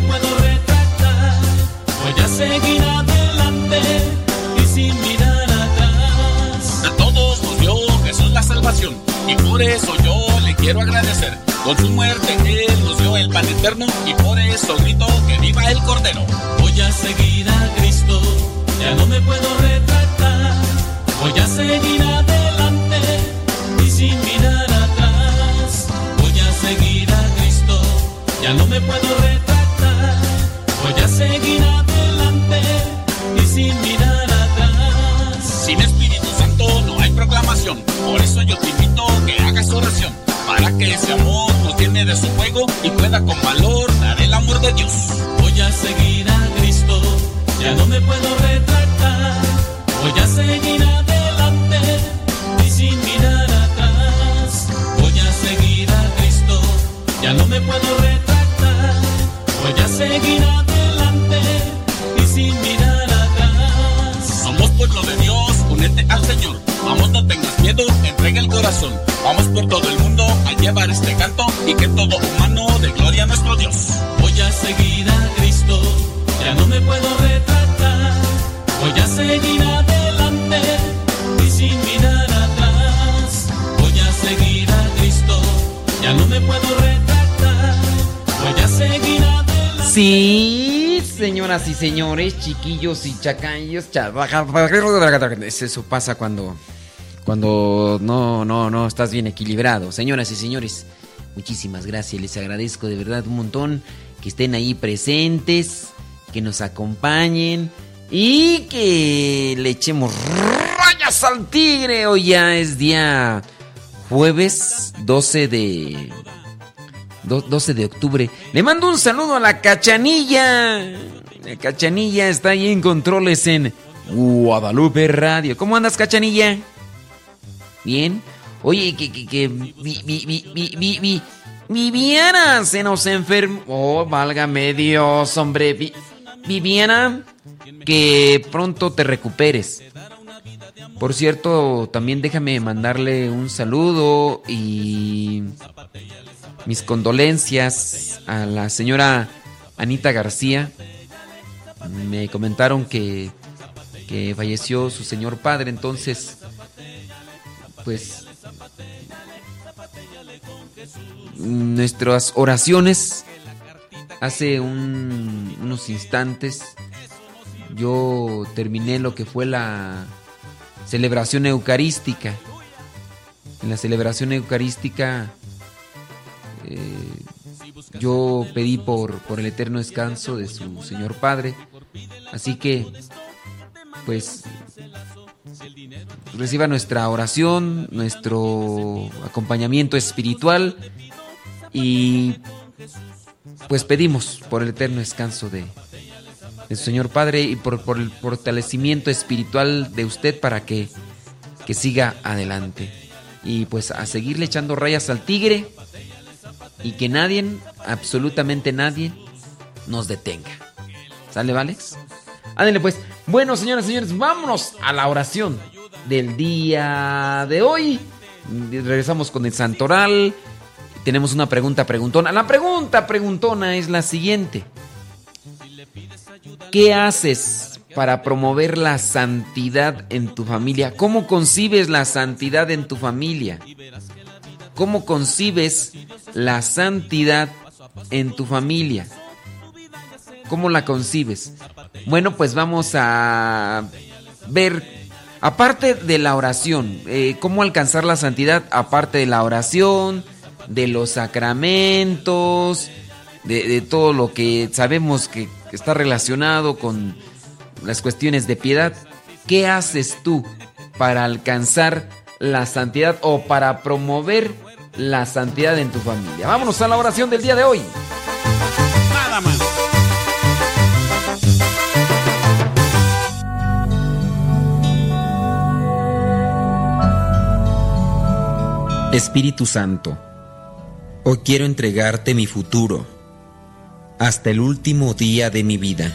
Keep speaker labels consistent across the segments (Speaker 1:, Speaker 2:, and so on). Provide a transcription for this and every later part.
Speaker 1: me puedo retractar. Voy a seguir adelante y sin mirar atrás.
Speaker 2: A todos nos dio Jesús
Speaker 1: la salvación y por eso yo le quiero agradecer. Con su muerte Él nos dio el pan eterno y por eso grito que viva el Cordero. y pueda con valor, dar el amor
Speaker 2: de Dios.
Speaker 1: Voy a seguir a Cristo, ya no me puedo ver.
Speaker 3: Chiquillos y chacayos. Eso pasa cuando, cuando no, no, no estás bien equilibrado. Señoras y señores, muchísimas gracias. Les agradezco de verdad un montón que estén ahí presentes, que nos acompañen y que le echemos rayas al tigre. Hoy ya es día jueves 12 de 12 de octubre. Le mando un saludo a la cachanilla. Cachanilla está ahí en controles en Guadalupe Radio. ¿Cómo andas, Cachanilla? ¿Bien? Oye, que, que, que Viviana se nos enfermó. Oh, válgame Dios, hombre. Viviana, que pronto te recuperes. Por cierto, también déjame mandarle un saludo y mis condolencias a la señora Anita García me comentaron que, que falleció su señor padre, entonces, pues, nuestras oraciones, hace unos instantes, yo terminé lo que fue la celebración eucarística. En la celebración eucarística eh, yo pedí por, por el eterno descanso de su Señor Padre. Así que, pues, reciba nuestra oración, nuestro acompañamiento espiritual y pues pedimos por el eterno descanso de, su Señor Padre y por, por, el fortalecimiento espiritual de usted para que, que siga adelante. Y pues a seguirle echando rayas al tigre y que nadie, absolutamente nadie, nos detenga. ¿Sale, Valex? Ándale pues. Bueno, señoras y señores, vámonos a la oración del día de hoy. Regresamos con el santoral. Tenemos una pregunta preguntona. La pregunta preguntona es la siguiente. ¿Qué haces para promover la santidad en tu familia? ¿Cómo concibes la santidad en tu familia? ¿Cómo concibes la santidad en tu familia? ¿Cómo la concibes? Bueno, pues vamos a ver, aparte de la oración, eh, ¿cómo alcanzar la santidad? Aparte de la oración, de los sacramentos, de, todo lo que sabemos que está relacionado con las cuestiones de piedad. ¿Qué haces tú para alcanzar la santidad o para promover la santidad en tu familia? Vámonos a la oración del día de hoy. Nada más. Espíritu Santo Hoy quiero entregarte mi futuro hasta el último día de mi vida.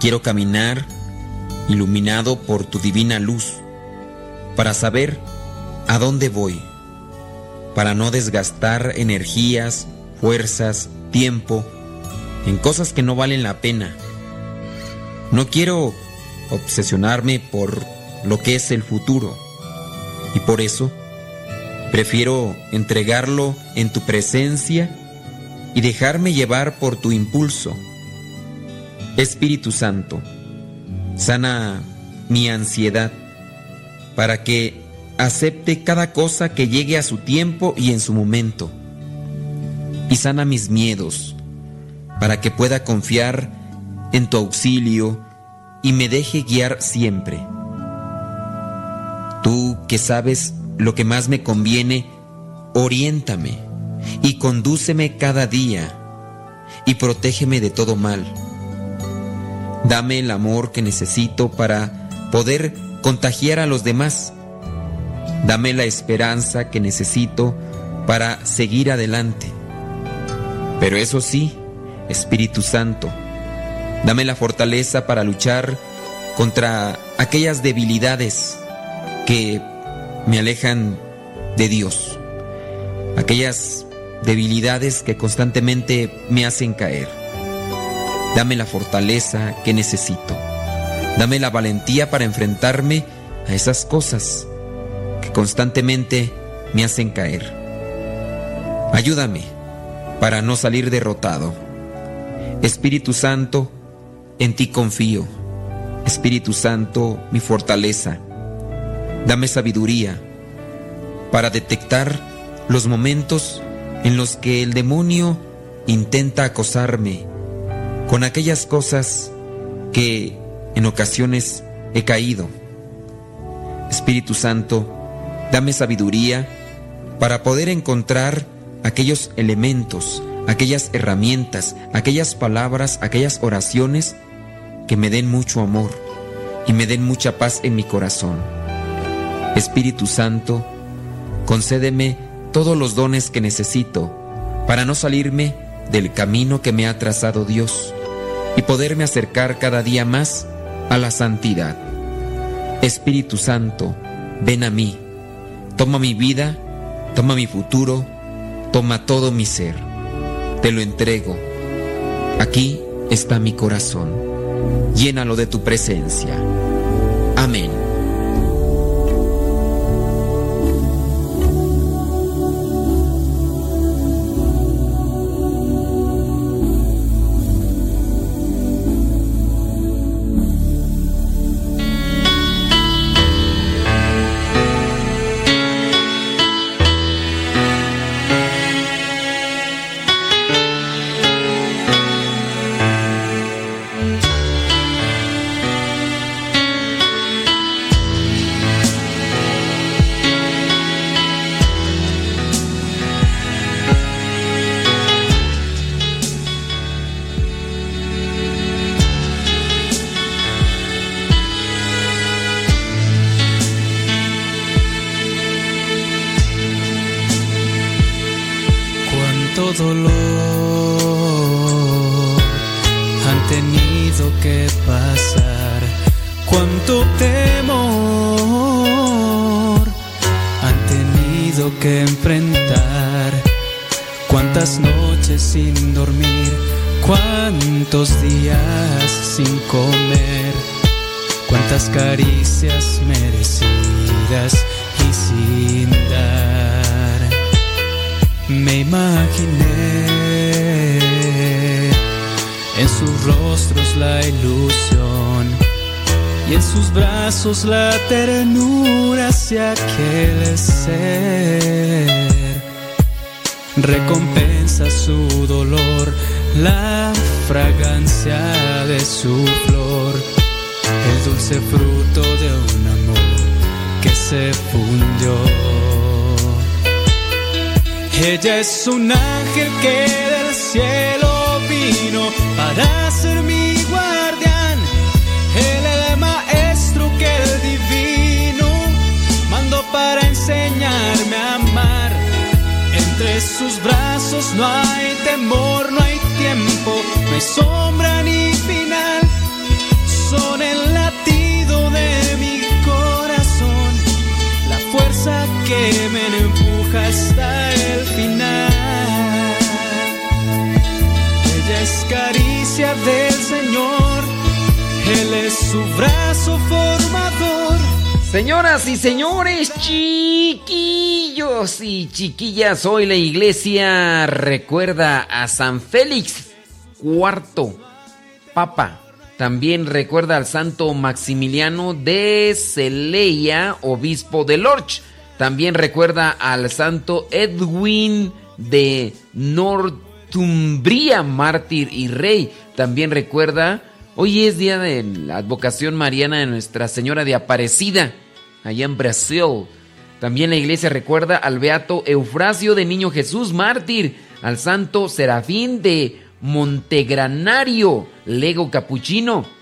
Speaker 3: Quiero caminar iluminado por tu divina luz para saber a dónde voy, para no desgastar energías, fuerzas, tiempo en cosas que no valen la pena. No quiero obsesionarme por lo que es el futuro y por eso Prefiero entregarlo en tu presencia y dejarme llevar por tu impulso. Espíritu Santo, sana mi ansiedad para que acepte cada cosa que llegue a su tiempo y en su momento. Y sana mis miedos para que pueda confiar en tu auxilio y me deje guiar siempre. Tú que sabes lo que más me conviene, oriéntame y condúceme cada día y protégeme de todo mal. Dame el amor que necesito para poder contagiar a los demás. Dame la esperanza que necesito para seguir adelante. Pero eso sí, Espíritu Santo, dame la fortaleza para luchar contra aquellas debilidades que me alejan de Dios. Aquellas debilidades que constantemente me hacen caer. Dame la fortaleza que necesito. Dame la valentía para enfrentarme a esas cosas constantemente me hacen caer. Ayúdame para no salir derrotado. Espíritu Santo, en ti confío. Espíritu Santo, mi fortaleza. Dame sabiduría para detectar los momentos en los que el demonio intenta acosarme con aquellas cosas que en ocasiones he caído. Espíritu Santo, dame sabiduría para poder encontrar aquellos elementos, aquellas herramientas, aquellas palabras, aquellas oraciones que me den mucho amor y me den mucha paz en mi corazón. Espíritu Santo, concédeme todos los dones que necesito para no salirme del camino que me ha trazado Dios y poderme acercar cada día más a la santidad. Espíritu Santo, ven a mí, toma mi vida, toma mi futuro, toma todo mi ser, te lo entrego. Aquí está mi corazón, llénalo de tu presencia. Amén.
Speaker 4: Dolor han tenido que pasar, cuánto temor han tenido que enfrentar, cuántas noches sin dormir, cuántos días sin comer, cuántas caricias merecidas y sin. Me imaginé en sus rostros la ilusión y en sus brazos la ternura hacia aquel ser. Recompensa su dolor, la fragancia de su flor, el dulce fruto de un amor que se fundió. Ella es un ángel que del cielo vino para ser mi guardián. Él el maestro que el divino mandó para enseñarme a amar. Entre sus brazos no hay temor, no hay tiempo, no hay sombra ni final. Son el latido que me empuja hasta el final. Ella es caricia del Señor, Él es su brazo formador.
Speaker 3: Señoras y señores, chiquillos y chiquillas, hoy la iglesia recuerda a San Félix IV, Papa. También recuerda al santo Maximiliano de Celeia, obispo de Lorch. También recuerda al santo Edwin de Northumbria, mártir y rey. También recuerda, hoy es día de la advocación mariana de Nuestra Señora de Aparecida, allá en Brasil. También la iglesia recuerda al beato Eufrasio de Niño Jesús, mártir, al santo Serafín de Montegranario, lego capuchino.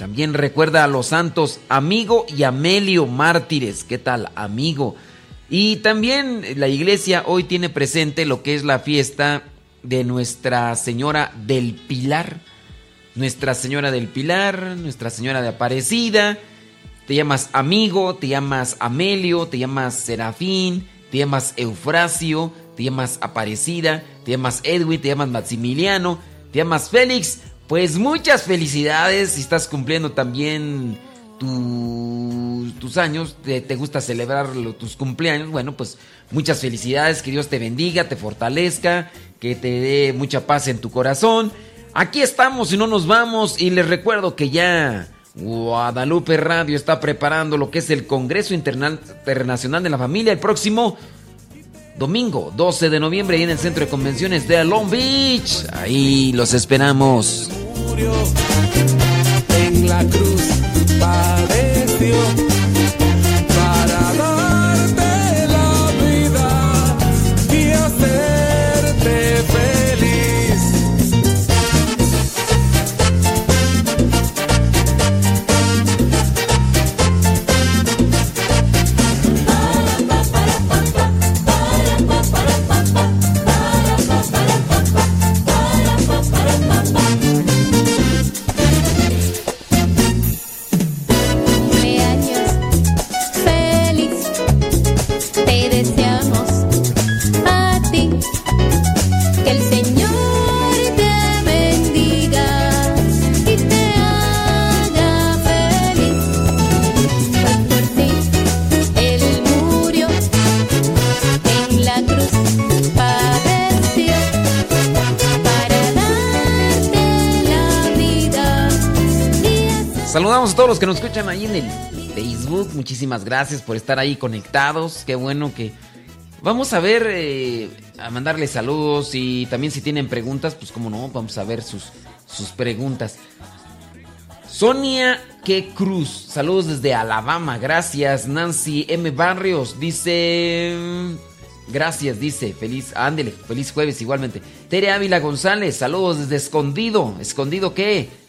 Speaker 3: También recuerda a los santos Amigo y Amelio, mártires. ¿Qué tal, amigo? Y también la iglesia hoy tiene presente lo que es la fiesta de Nuestra Señora del Pilar. Nuestra Señora del Pilar, Nuestra Señora de Aparecida. Te llamas amigo, te llamas Amelio, te llamas Serafín, te llamas Eufrasio, te llamas Aparecida, te llamas Edwin, te llamas Maximiliano, te llamas Félix. Pues muchas felicidades si estás cumpliendo también tu- tus años, te, te gusta celebrar tus cumpleaños. Bueno, pues muchas felicidades, que Dios te bendiga, te fortalezca, que te dé mucha paz en tu corazón. Aquí estamos y no nos vamos y les recuerdo que ya Guadalupe Radio está preparando lo que es el Congreso Interna- Internacional de la Familia el próximo domingo 12 de noviembre ahí en el Centro de Convenciones de Long Beach. Ahí los esperamos.
Speaker 5: en la cruz padeció
Speaker 3: Saludamos a todos los que nos escuchan ahí en el Facebook. Muchísimas gracias por estar ahí conectados. Qué bueno que... Vamos a ver, eh, a mandarles saludos y también si tienen preguntas, pues como no, vamos a ver sus, sus preguntas. Sonia Que Cruz, saludos desde Alabama, gracias. Nancy M. Barrios dice... Gracias, dice. Feliz, ándele, feliz jueves igualmente. Tere Ávila González, saludos desde Escondido. ¿Escondido qué?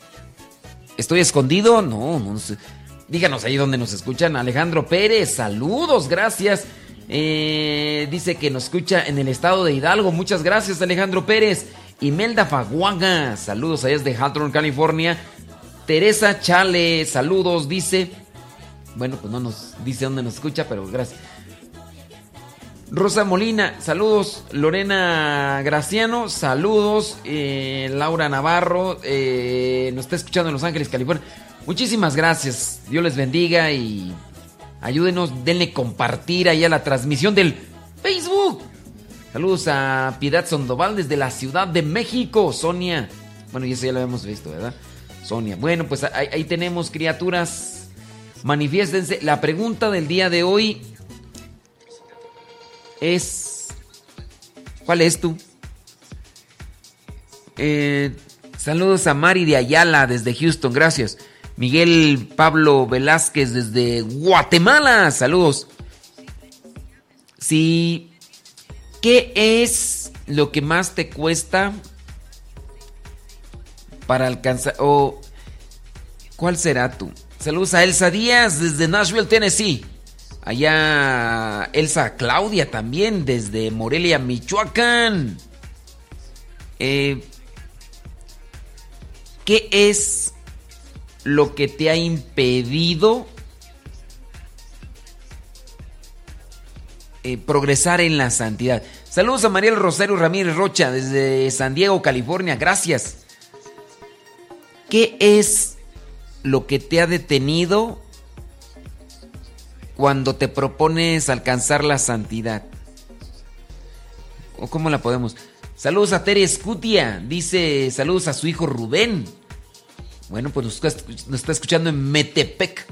Speaker 3: ¿Estoy escondido? No, no sé. Díganos ahí donde nos escuchan. Alejandro Pérez, saludos, gracias. Eh, dice que nos escucha en el estado de Hidalgo. Muchas gracias, Alejandro Pérez. Imelda Faguaga, saludos allá desde Hawthorne, California. Teresa Chale, saludos, dice. Bueno, pues no nos dice dónde nos escucha, pero gracias. Rosa Molina, saludos. Lorena Graciano, saludos. Eh, Laura Navarro, eh, nos está escuchando en Los Ángeles, California. Muchísimas gracias. Dios les bendiga y ayúdenos, denle compartir ahí a la transmisión del Facebook. Saludos a Piedad Sandoval desde la Ciudad de México, Sonia. Bueno, y eso ya lo habíamos visto, ¿verdad? Sonia. Bueno, pues ahí, ahí tenemos, criaturas. Manifiéstense. La pregunta del día de hoy es... ¿Cuál es tú? Eh, saludos a Mari de Ayala desde Houston, gracias. Miguel Pablo Velázquez desde Guatemala, saludos. Si, ¿qué es lo que más te cuesta para alcanzar o cuál será tú? Saludos a Elsa Díaz desde Nashville, Tennessee. Allá Elsa Claudia también desde Morelia, Michoacán. Eh, ¿Qué es lo que te ha impedido eh, progresar en la santidad? Saludos a Mariel Rosario Ramírez Rocha desde San Diego, California. Gracias. ¿Qué es lo que te ha detenido cuando te propones alcanzar la santidad? ¿O cómo la podemos? Saludos a Tere Escutia. Dice saludos a su hijo Rubén. Bueno, pues nos, está- nos está escuchando en Metepec.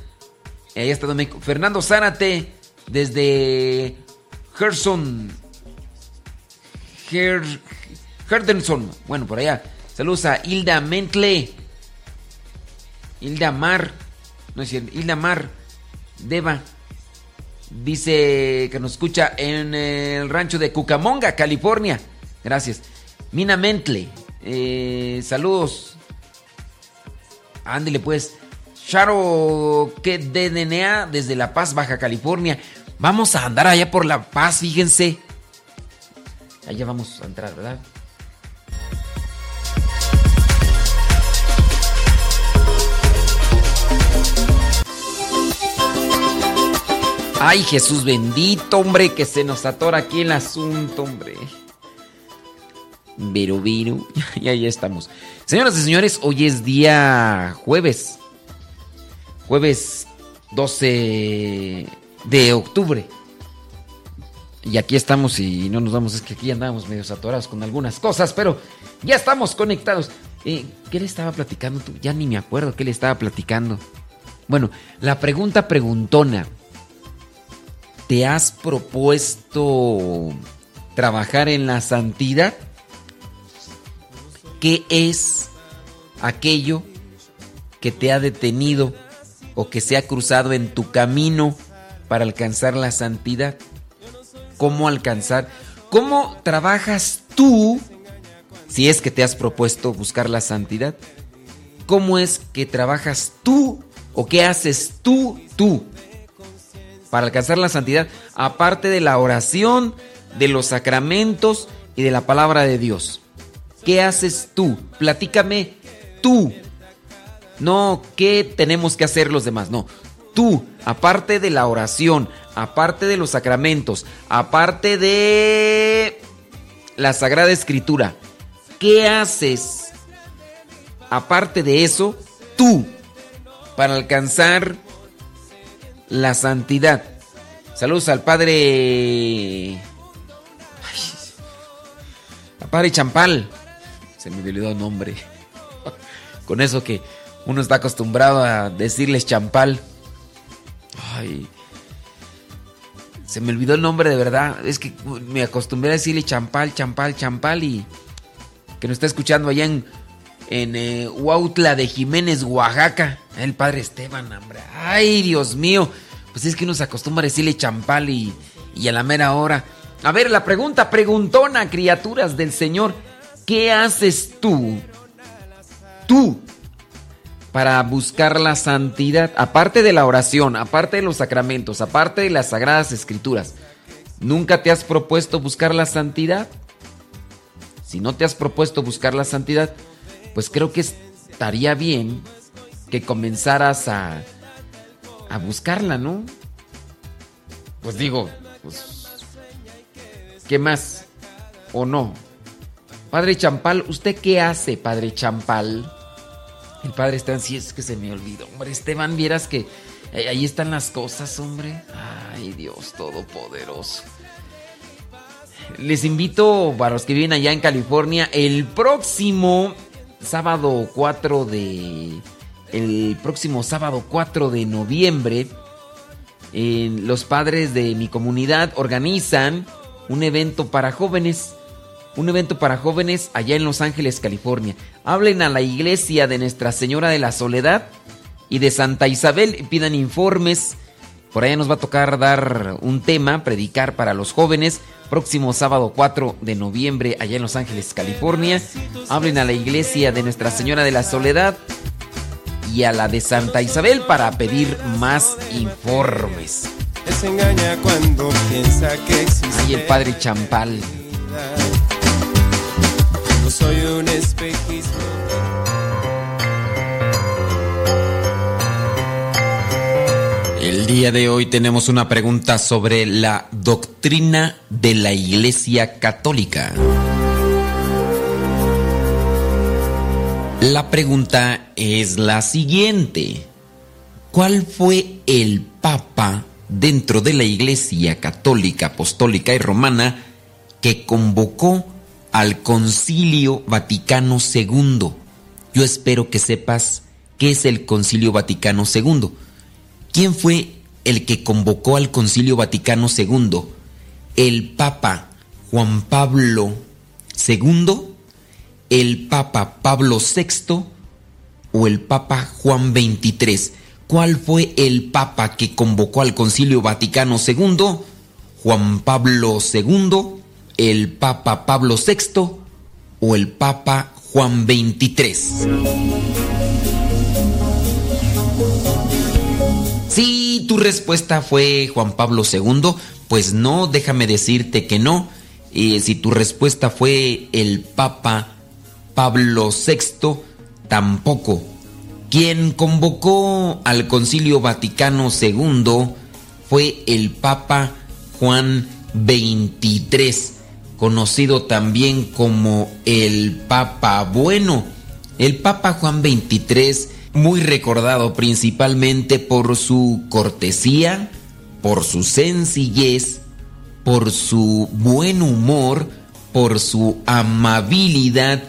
Speaker 3: Ahí está México. Fernando Zárate desde Gerson. Ger, Herdenson. Bueno, por allá. Saludos a Hilda Mentle. Hilda Mar. No es cierto. Hilda Mar. Deva. Dice que nos escucha en el rancho de Cucamonga, California. Gracias. Mina Mentle. eh, saludos. Ándele pues. Charo que de DNA desde La Paz, Baja California. Vamos a andar allá por La Paz, fíjense. Allá vamos a entrar, ¿verdad? Ay, Jesús bendito, hombre, que se nos atora aquí el asunto, hombre. Vero, vero. Y ahí estamos. Señoras y señores, hoy es día jueves. Jueves 12 de octubre. Y aquí estamos y no nos vamos, es que aquí andamos medio atorados con algunas cosas, pero ya estamos conectados. Eh, ¿Qué le estaba platicando tú? Ya ni me acuerdo qué le estaba platicando. Bueno, la pregunta preguntona. ¿Te has propuesto trabajar en la santidad? ¿Qué es aquello que te ha detenido o que se ha cruzado en tu camino para alcanzar la santidad? ¿Cómo alcanzar? ¿Cómo trabajas tú si es que te has propuesto buscar la santidad? ¿Cómo es que trabajas tú o qué haces tú, tú, para alcanzar la santidad? Aparte de la oración, de los sacramentos y de la palabra de Dios. ¿Qué haces tú? Platícame tú. No, ¿qué tenemos que hacer los demás? No, tú, aparte de la oración, aparte de los sacramentos, aparte de la Sagrada Escritura, ¿qué haces? Aparte de eso, tú, para alcanzar la santidad. Saludos al Padre... Al Padre Champal. Se me olvidó el nombre. Con eso que uno está acostumbrado a decirles champal. Ay. Se me olvidó el nombre de verdad. Es que me acostumbré a decirle champal, champal, champal y que nos está escuchando allá en, en eh, Huautla de Jiménez, Oaxaca. El padre Esteban, hombre. Ay, Dios mío. Pues es que uno se acostumbra a decirle champal y, y a la mera hora. A ver, la pregunta preguntona, criaturas del Señor. ¿Qué haces tú? Tú para buscar la santidad, aparte de la oración, aparte de los sacramentos, aparte de las sagradas escrituras, ¿Nunca te has propuesto buscar la santidad? Si no te has propuesto buscar la santidad, pues creo que estaría bien que comenzaras a, a buscarla, ¿no? Pues digo, pues, ¿qué más? ¿O no? Padre Champal, ¿usted qué hace, Padre Champal? El padre Esteban, sí es que se me olvidó. Hombre, Esteban, vieras que eh, ahí están las cosas, hombre. Ay, Dios Todopoderoso. Les invito, para los que viven allá en California, el próximo sábado 4 de. El próximo sábado 4 de noviembre, los padres de mi comunidad organizan un evento para jóvenes un evento para jóvenes allá en Los Ángeles, California. Hablen a la iglesia de Nuestra Señora de la Soledad y de Santa Isabel pidan informes. Por allá nos va a tocar dar un tema, predicar para los jóvenes. Próximo sábado 4 de noviembre allá en Los Ángeles, California. Hablen a la iglesia de Nuestra Señora de la Soledad y a la de Santa Isabel para pedir más informes.
Speaker 6: Se engaña cuando piensa que existe.
Speaker 3: El padre Champal.
Speaker 6: No soy un espejismo.
Speaker 3: El día de hoy tenemos una pregunta sobre la doctrina de la Iglesia Católica. La pregunta es la siguiente. ¿Cuál fue el Papa dentro de la Iglesia Católica, Apostólica y Romana que convocó al Concilio Vaticano II? Yo espero que sepas qué es el Concilio Vaticano II. ¿Quién fue el que convocó al Concilio Vaticano II? ¿El Papa Juan Pablo II? ¿El Papa Pablo VI? ¿O el Papa Juan XXIII? ¿Cuál fue el Papa que convocó al Concilio Vaticano II? ¿Juan Pablo II? ¿El Papa Pablo VI? ¿O el Papa Juan XXIII? Si tu respuesta fue Juan Pablo II, pues no, déjame decirte que no. Eh, si tu respuesta fue el Papa Pablo VI, tampoco. Quien convocó al Concilio Vaticano II fue el Papa Juan XXIII, conocido también como el Papa Bueno. El Papa Juan XXIII muy recordado principalmente por su cortesía, por su sencillez, por su buen humor, por su amabilidad,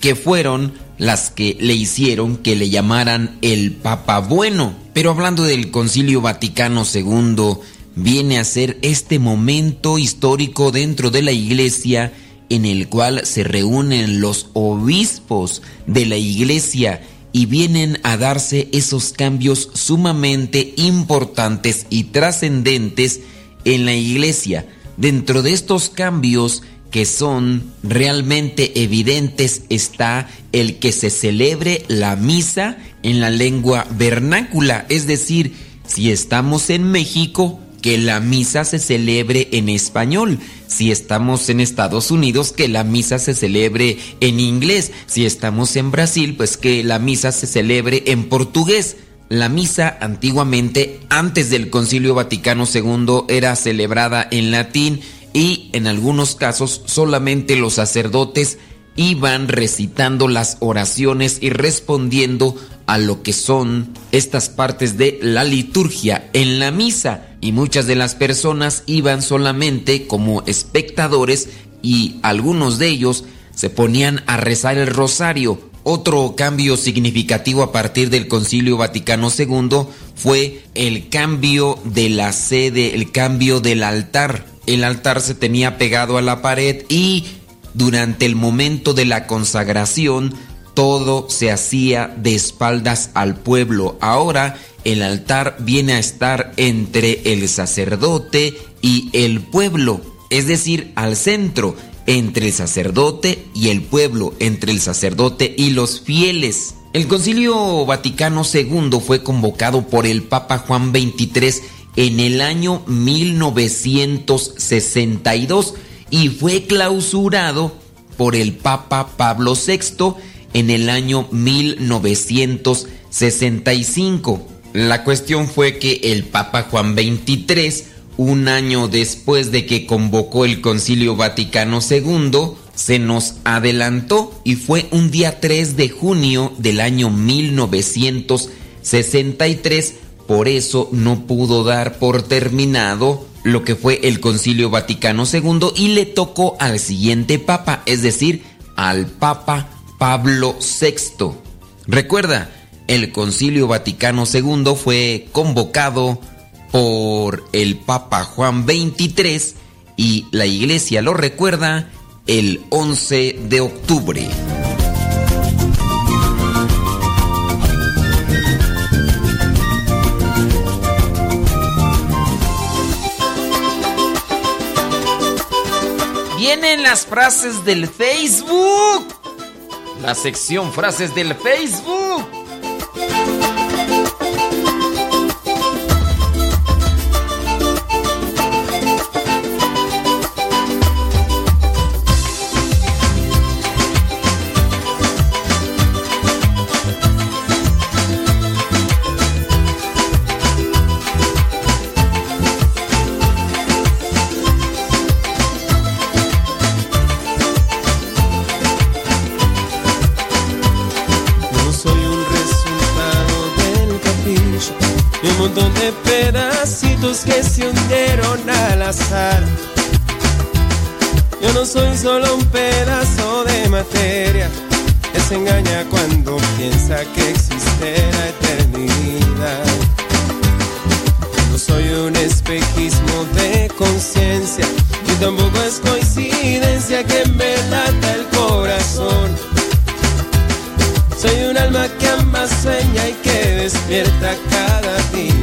Speaker 3: que fueron las que le hicieron que le llamaran el Papa Bueno. Pero hablando del Concilio Vaticano II, viene a ser este momento histórico dentro de la Iglesia en el cual se reúnen los obispos de la Iglesia y vienen a darse esos cambios sumamente importantes y trascendentes en la iglesia. Dentro de estos cambios que son realmente evidentes está el que se celebre la misa en la lengua vernácula, es decir, si estamos en México, que la misa se celebre en español. Si estamos en Estados Unidos, que la misa se celebre en inglés. Si estamos en Brasil, pues que la misa se celebre en portugués. La misa antiguamente, antes del Concilio Vaticano II, era celebrada en latín y en algunos casos solamente los sacerdotes iban recitando las oraciones y respondiendo a lo que son estas partes de la liturgia en la misa y muchas de las personas iban solamente como espectadores y algunos de ellos se ponían a rezar el rosario. Otro cambio significativo a partir del Concilio Vaticano II fue el cambio de la sede, el cambio del altar. El altar se tenía pegado a la pared y durante el momento de la consagración todo se hacía de espaldas al pueblo. Ahora el altar viene a estar entre el sacerdote y el pueblo, es decir, al centro, entre el sacerdote y el pueblo, entre el sacerdote y los fieles. El Concilio Vaticano II fue convocado por el Papa Juan XXIII en el año 1962 y fue clausurado por el Papa Pablo VI en el año 1965. La cuestión fue que el Papa Juan XXIII, un año después de que convocó el Concilio Vaticano II, se nos adelantó y fue un día 3 de junio del año 1963, por eso no pudo dar por terminado lo que fue el Concilio Vaticano II y le tocó al siguiente Papa, es decir, al Papa Pablo VI. Recuerda, el Concilio Vaticano II fue convocado por el Papa Juan XXIII y la Iglesia lo recuerda el 11 de octubre. Vienen las frases del Facebook. La sección frases del Facebook.
Speaker 6: Montón de pedacitos que se hundieron al azar. Yo no soy solo un pedazo de materia que se engaña cuando piensa que existe la eternidad. No soy un espejismo de conciencia y tampoco es coincidencia que me lata el corazón. Soy un alma que ama, sueña y que despierta cada día,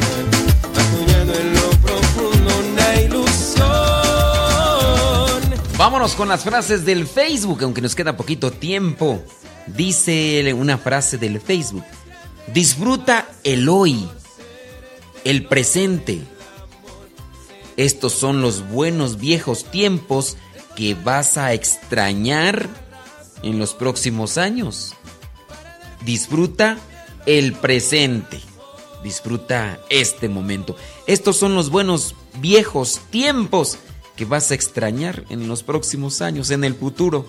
Speaker 6: acuñando en lo profundo una ilusión.
Speaker 3: Vámonos con las frases del Facebook, aunque nos queda poquito tiempo. Dice una frase del Facebook. Disfruta el hoy, el presente. Estos son los buenos viejos tiempos que vas a extrañar en los próximos años. Disfruta el presente. Disfruta este momento. Estos son los buenos viejos tiempos que vas a extrañar en los próximos años, en el futuro.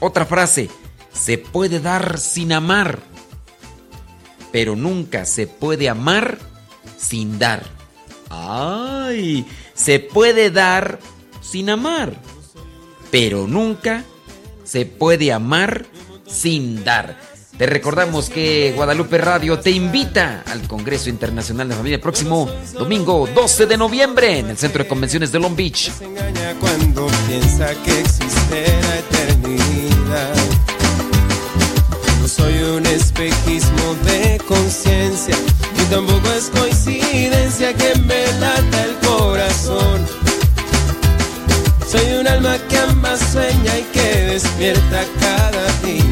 Speaker 3: Otra frase, se puede dar sin amar, pero nunca se puede amar sin dar. ¡Ay! Se puede dar sin amar, pero nunca se puede amar sin dar. Te recordamos que Guadalupe Radio te invita al Congreso Internacional de Familia el próximo domingo 12 de noviembre en el Centro de Convenciones de Long Beach.
Speaker 6: Se engaña cuando piensa que existe la eternidad. No soy un espejismo de conciencia y tampoco es coincidencia que me lata el corazón. Soy un alma que ama, sueña y que despierta cada día,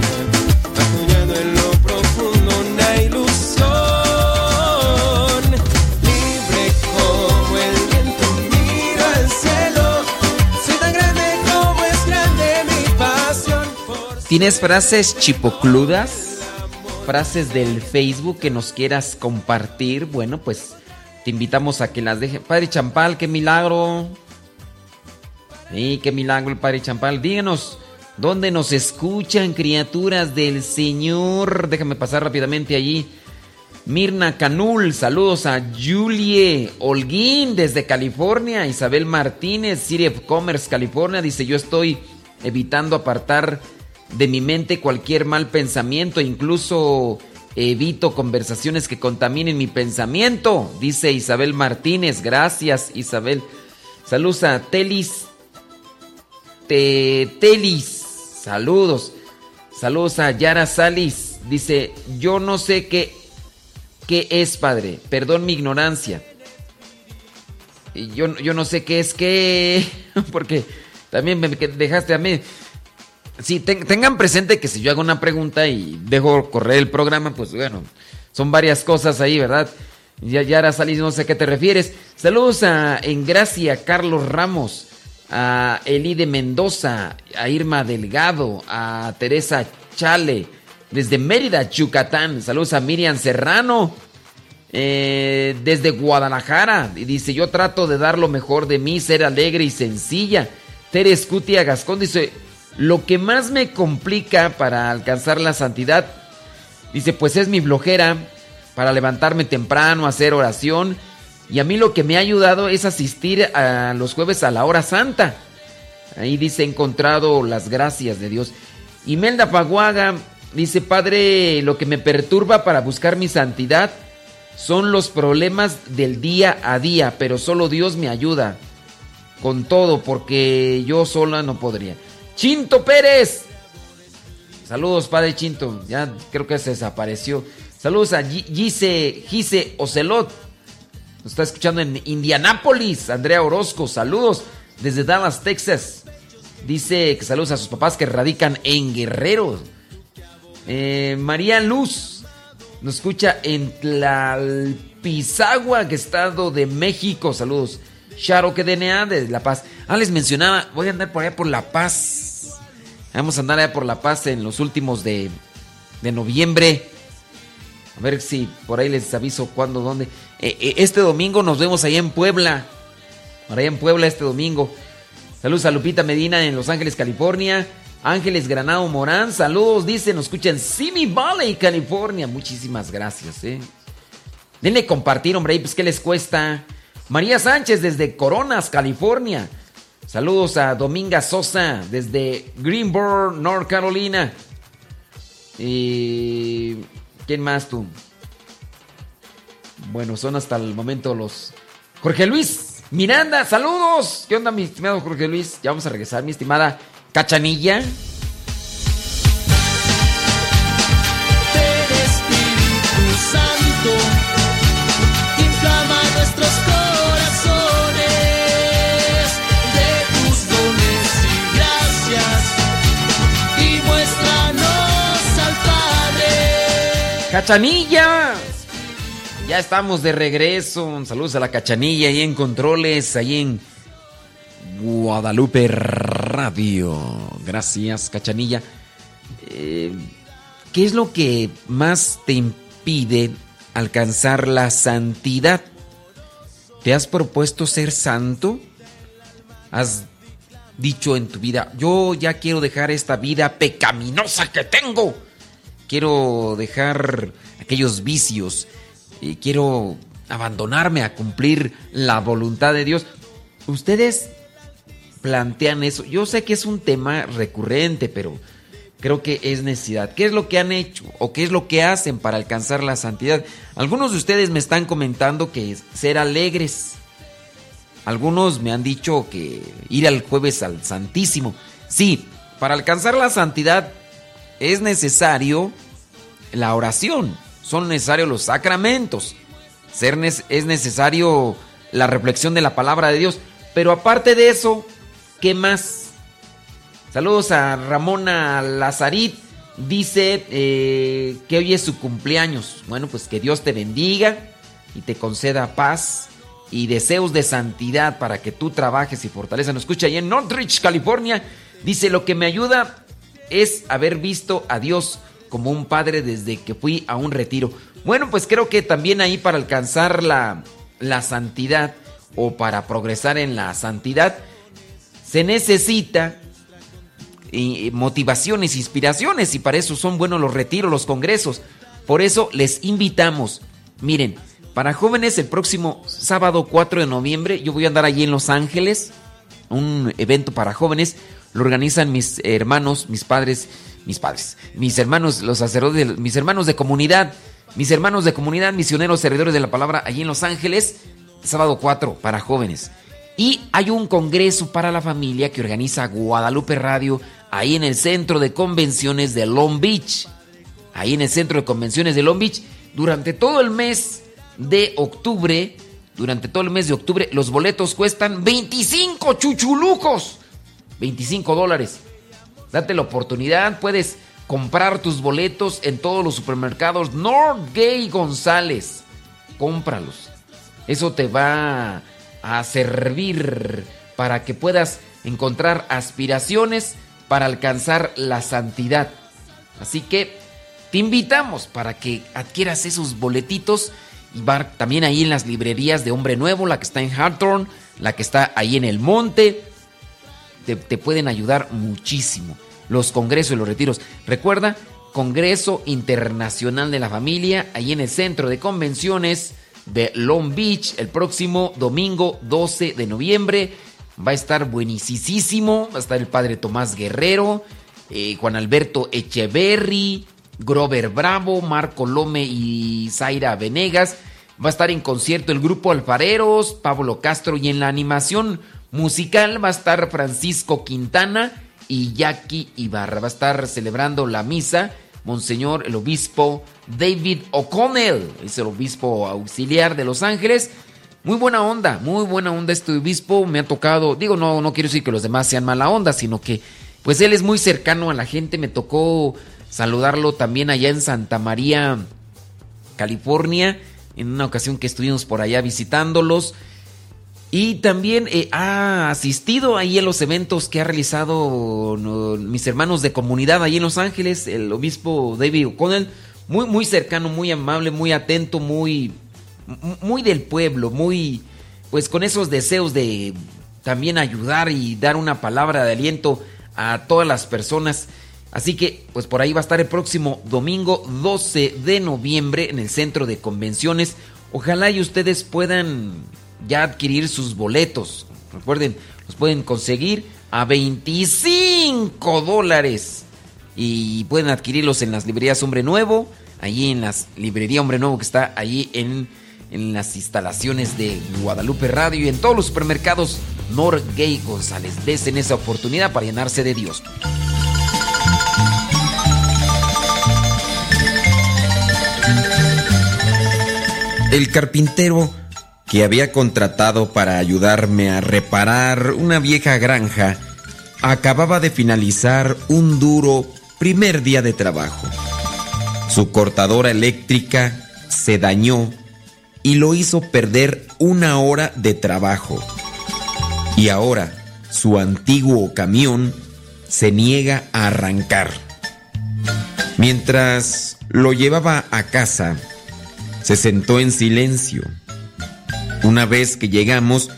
Speaker 3: ¿Tienes frases chipocludas? Frases del Facebook que nos quieras compartir. Bueno, pues te invitamos a que las dejes. Padre Champal, qué milagro. Sí, qué milagro el Padre Champal. Díganos, ¿dónde nos escuchan criaturas del Señor? Déjame pasar rápidamente allí. Mirna Canul, saludos a Julie Holguín desde California. Isabel Martínez, City of Commerce, California, dice: Yo estoy evitando apartar de mi mente cualquier mal pensamiento, incluso evito conversaciones que contaminen mi pensamiento, dice Isabel Martínez. Gracias, Isabel. Saludos a Telis. Te- Telis. Saludos. Saludos a Yara Salis. Dice, yo no sé qué, qué es, padre. Perdón mi ignorancia. Yo, yo no sé qué es qué. Porque también me dejaste a mí. Sí, ten- tengan presente que si yo hago una pregunta y dejo correr el programa, pues bueno, son varias cosas ahí, ¿verdad? Ya, Yara Salis, no sé a qué te refieres. Saludos a Engracia, Carlos Ramos, a Elide Mendoza, a Irma Delgado, a Teresa Chale, desde Mérida, Yucatán. Saludos a Miriam Serrano, eh, desde Guadalajara. Y dice, yo trato de dar lo mejor de mí, ser alegre y sencilla. Teres Cutia Gascón dice, lo que más me complica para alcanzar la santidad, dice, pues es mi flojera para levantarme temprano, hacer oración. Y a mí lo que me ha ayudado es asistir a los jueves a la hora santa. Ahí dice, he encontrado las gracias de Dios. Imelda Paguaga dice, Padre, lo que me perturba para buscar mi santidad son los problemas del día a día, pero solo Dios me ayuda con todo, porque yo sola no podría. Chinto Pérez. Saludos, Padre Chinto. Ya creo que se desapareció. Saludos a Gise, Gise Ocelot. Nos está escuchando en Indianápolis. Andrea Orozco, saludos desde Dallas, Texas. Dice que saludos a sus papás que radican en Guerrero. Eh, María Luz nos escucha en Tlalpizagua, Estado de México. Saludos. Charo que DNA de La Paz. Ah, les mencionaba, voy a andar por allá por La Paz. Vamos a andar allá por La Paz en los últimos de, de noviembre. A ver si por ahí les aviso cuándo, dónde. Eh, eh, este domingo nos vemos ahí en Puebla. Por allá en Puebla este domingo. Saludos a Lupita Medina en Los Ángeles, California. Ángeles Granado Morán, saludos, dice, nos escuchan Simi Valley, California. Muchísimas gracias, eh. Denle compartir, hombre, pues qué les cuesta. María Sánchez desde Coronas, California. Saludos a Dominga Sosa desde Greenboro, North Carolina. Y ¿Quién más tú? Bueno, son hasta el momento los... Jorge Luis Miranda, saludos. ¿Qué onda, mi estimado Jorge Luis? Ya vamos a regresar, mi estimada Cachanilla. Cachanilla. Ya estamos de regreso. Saludos a la Cachanilla ahí en Controles, ahí en Guadalupe Radio. Gracias, Cachanilla. Eh, ¿Qué es lo que más te impide alcanzar la santidad? ¿Te has propuesto ser santo? ¿Has dicho en tu vida, yo ya quiero dejar esta vida pecaminosa que tengo? Quiero dejar aquellos vicios y quiero abandonarme a cumplir la voluntad de Dios. Ustedes plantean eso. Yo sé que es un tema recurrente, pero creo que es necesidad. ¿Qué es lo que han hecho o qué es lo que hacen para alcanzar la santidad? Algunos de ustedes me están comentando que es ser alegres. Algunos me han dicho que ir al jueves al Santísimo. Sí, para alcanzar la santidad es necesario la oración, son necesarios los sacramentos, es necesario la reflexión de la palabra de Dios. Pero aparte de eso, ¿qué más? Saludos a Ramona Lazarit. Dice eh, que hoy es su cumpleaños. Bueno, pues que Dios te bendiga y te conceda paz y deseos de santidad para que tú trabajes y fortaleza. Nos escucha ahí en Northridge, California. Dice, lo que me ayuda es haber visto a Dios como un padre desde que fui a un retiro. Bueno, pues creo que también ahí para alcanzar la, la santidad o para progresar en la santidad se necesita motivaciones, inspiraciones y para eso son buenos los retiros, los congresos. Por eso les invitamos, miren, para jóvenes el próximo sábado 4 de noviembre yo voy a andar allí en Los Ángeles, un evento para jóvenes, lo organizan mis hermanos, mis padres, mis padres, mis hermanos, los sacerdotes, mis hermanos de comunidad, mis hermanos de comunidad, misioneros, servidores de la palabra allí en Los Ángeles, sábado 4 para jóvenes. Y hay un congreso para la familia que organiza Guadalupe Radio ahí en el centro de convenciones de Long Beach. Ahí en el centro de convenciones de Long Beach. Durante todo el mes de octubre, durante todo el mes de octubre, los boletos cuestan 25 chuchulucos. 25 dólares. Date la oportunidad, puedes comprar tus boletos en todos los supermercados Northgate González. cómpralos. Eso te va a servir para que puedas encontrar aspiraciones para alcanzar la santidad. Así que te invitamos para que adquieras esos boletitos y va también ahí en las librerías de Hombre Nuevo, la que está en Hawthorne, la que está ahí en el monte. Te, pueden ayudar muchísimo. Los congresos y los retiros. Recuerda, Congreso Internacional de la Familia, ahí en el centro de convenciones de Long Beach, el próximo domingo 12 de noviembre. Va a estar buenísimo. Va a estar el padre Tomás Guerrero, eh, Juan Alberto Echeverry, Grover Bravo, Marco Lome y Zaira Venegas. Va a estar en concierto el grupo Alfareros, Pablo Castro y en la animación musical va a estar Francisco Quintana y Jackie Ibarra. Va a estar celebrando la misa Monseñor el obispo David O'Connell, es el obispo auxiliar de Los Ángeles. Muy buena onda, muy buena onda este obispo. Me ha tocado, digo, no, no quiero decir que los demás sean mala onda, sino que pues él es muy cercano a la gente. Me tocó saludarlo también allá en Santa María, California, en una ocasión que estuvimos por allá visitándolos. Y también eh, ha asistido ahí a los eventos que ha realizado mis hermanos de comunidad ahí en Los Ángeles, el obispo David O'Connell, muy, muy cercano, muy amable, muy atento, muy, muy del pueblo, muy, pues con esos deseos de también ayudar y dar una palabra de aliento a todas las personas. Así que, pues por ahí va a estar el próximo domingo 12 de noviembre en el centro de convenciones. Ojalá y ustedes puedan ya adquirir sus boletos. Recuerden, los pueden conseguir a 25 dólares. Y pueden adquirirlos en las librerías Hombre Nuevo, allí en las librería Hombre Nuevo que está allí en, en las instalaciones de Guadalupe Radio y en todos los supermercados Norgay González. Desen esa oportunidad para llenarse de Dios.
Speaker 7: El carpintero que había contratado para ayudarme a reparar una vieja granja acababa de finalizar un duro primer día de trabajo. Su cortadora eléctrica se dañó y lo hizo perder una hora de trabajo. Y ahora su antiguo camión se niega a arrancar. Mientras lo llevaba a casa, se sentó en silencio. Una vez que llegamos,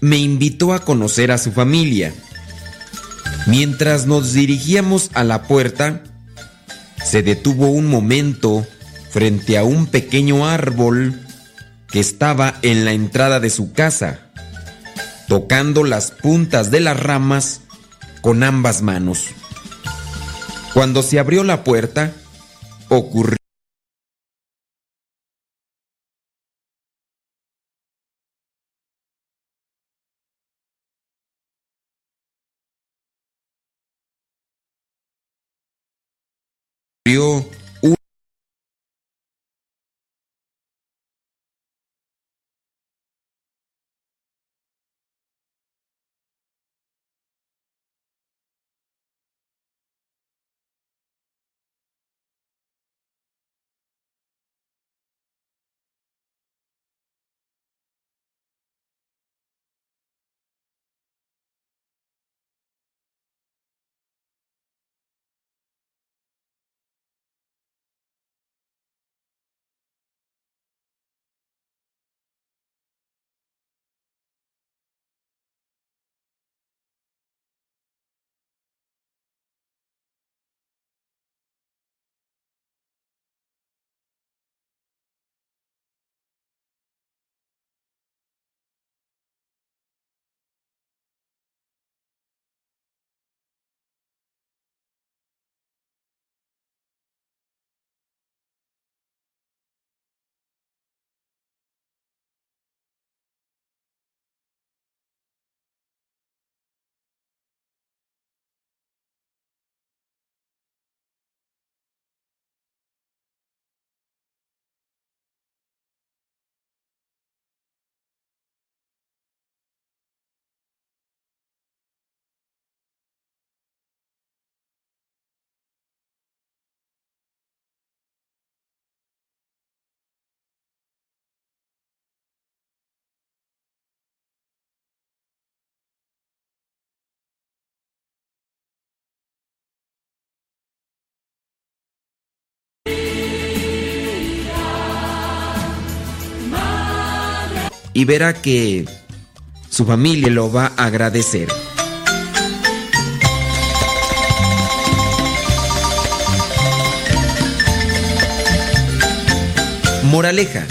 Speaker 7: me invitó a conocer a su familia. Mientras nos dirigíamos a la puerta, se detuvo un momento frente a un pequeño árbol que estaba en la entrada de su casa, tocando las puntas de las ramas con ambas manos. Cuando se abrió la puerta, ocurrió
Speaker 3: y verá que su familia lo va a agradecer. Moraleja.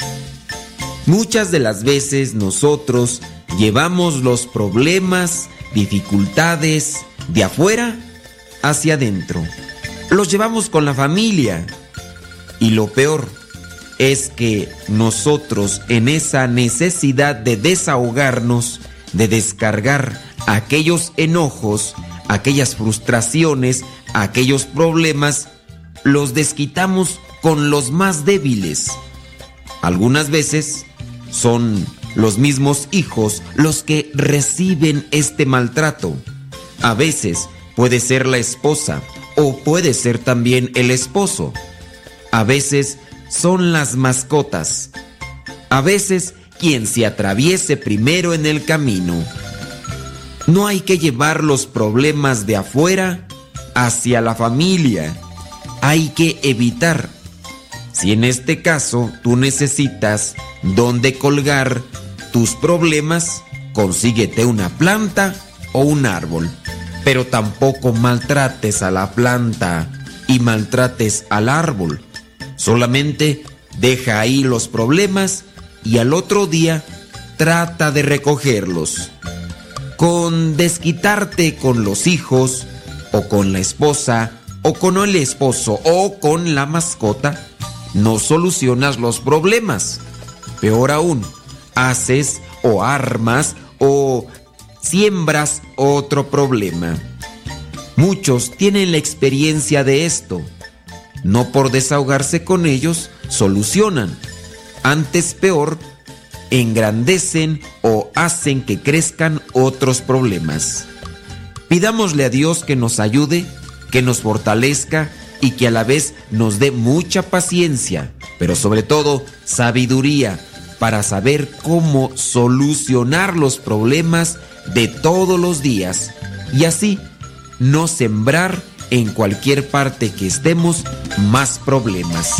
Speaker 3: Muchas de las veces nosotros llevamos los problemas, dificultades de afuera hacia adentro. Los llevamos con la familia. Y lo peor es que nosotros en esa necesidad de desahogarnos, de descargar aquellos enojos, aquellas frustraciones, aquellos problemas, los desquitamos con los más débiles. Algunas veces son los mismos hijos los que reciben este maltrato. A veces puede ser la esposa o puede ser también el esposo. A veces son las mascotas. A veces quien se atraviese primero en el camino. No hay que llevar los problemas de afuera hacia la familia. Hay que evitar si en este caso tú necesitas dónde colgar tus problemas, consíguete una planta o un árbol. Pero tampoco maltrates a la planta y maltrates al árbol. Solamente deja ahí los problemas y al otro día trata de recogerlos. Con desquitarte con los hijos o con la esposa o con el esposo o con la mascota, no solucionas los problemas. Peor aún, haces o armas o siembras otro problema. Muchos tienen la experiencia de esto. No por desahogarse con ellos, solucionan. Antes peor, engrandecen o hacen que crezcan otros problemas. Pidámosle a Dios que nos ayude, que nos fortalezca y que a la vez nos dé mucha paciencia, pero sobre todo sabiduría para saber cómo solucionar los problemas de todos los días y así no sembrar en cualquier parte que estemos más problemas.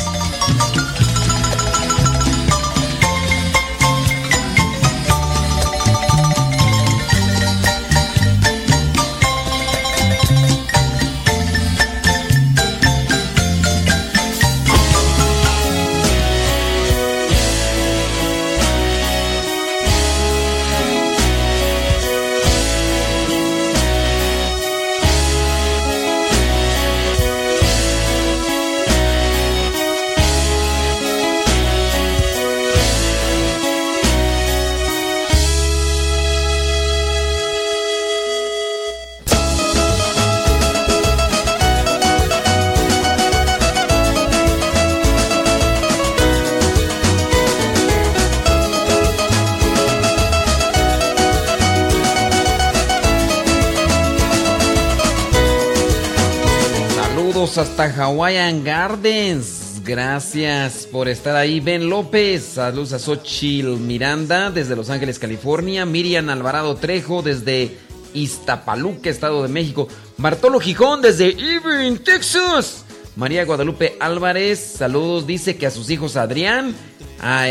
Speaker 8: Hasta Hawaiian Gardens. Gracias por estar ahí. Ben López. Saludos a Xochil Miranda desde Los Ángeles, California. Miriam Alvarado Trejo desde Iztapaluca, Estado de México. Bartolo Gijón desde Irving, Texas. María Guadalupe Álvarez. Saludos. Dice que a sus hijos Adrián, a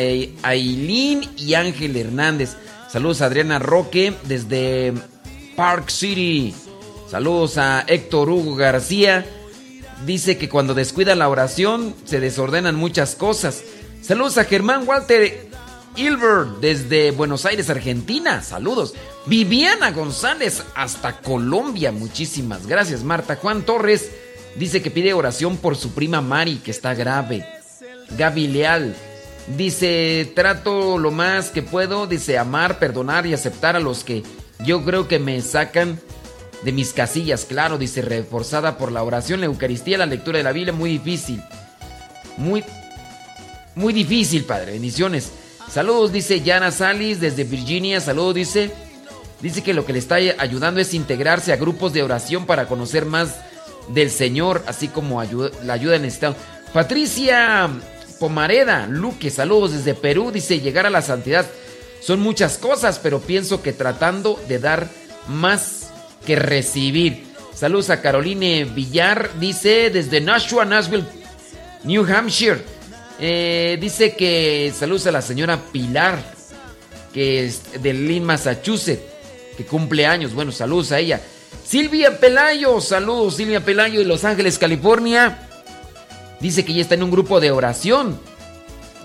Speaker 8: Aileen y Ángel Hernández. Saludos a Adriana Roque desde Park City. Saludos a Héctor Hugo García. Dice que cuando descuida la oración se desordenan muchas cosas. Saludos a Germán Walter Hilbert desde Buenos Aires, Argentina. Saludos. Viviana González hasta Colombia. Muchísimas gracias. Marta Juan Torres dice que pide oración por su prima Mari que está grave. Gaby Leal dice trato lo más que puedo. Dice amar, perdonar y aceptar a los que yo creo que me sacan de mis casillas, claro, dice, reforzada por la oración, la Eucaristía, la lectura de la Biblia, muy difícil. Muy, muy difícil, Padre. Bendiciones. Saludos, dice Yana Salis desde Virginia. Saludos, dice. Dice que lo que le está ayudando es integrarse a grupos de oración para conocer más del Señor, así como la ayuda necesitada. Patricia Pomareda, Luque, saludos desde Perú. Dice, llegar a la santidad son muchas cosas, pero pienso que tratando de dar más que recibir. Saludos a Caroline Villar, dice desde Nashua, Nashville, New Hampshire. Eh, dice que saludos a la señora Pilar.
Speaker 9: que es de Lynn, Massachusetts, que cumple años. Bueno, saludos a ella. Silvia Pelayo, saludos Silvia Pelayo de Los Ángeles, California. Dice que ya está en un grupo de oración.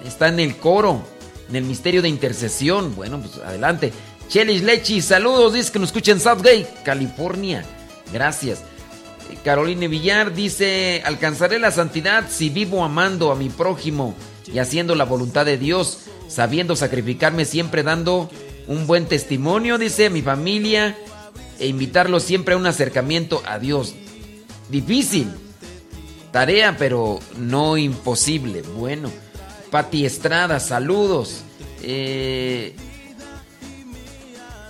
Speaker 9: Está en el coro, en el misterio de intercesión. Bueno, pues adelante. Chelis Lechi, saludos. Dice que nos escucha en Southgate, California. Gracias. Eh, Caroline Villar dice, alcanzaré la santidad si vivo amando a mi prójimo y haciendo la voluntad de Dios, sabiendo sacrificarme siempre dando un buen testimonio, dice, mi familia e invitarlo siempre a un acercamiento a Dios. Difícil. Tarea, pero no imposible. Bueno. Pati Estrada, saludos. Eh,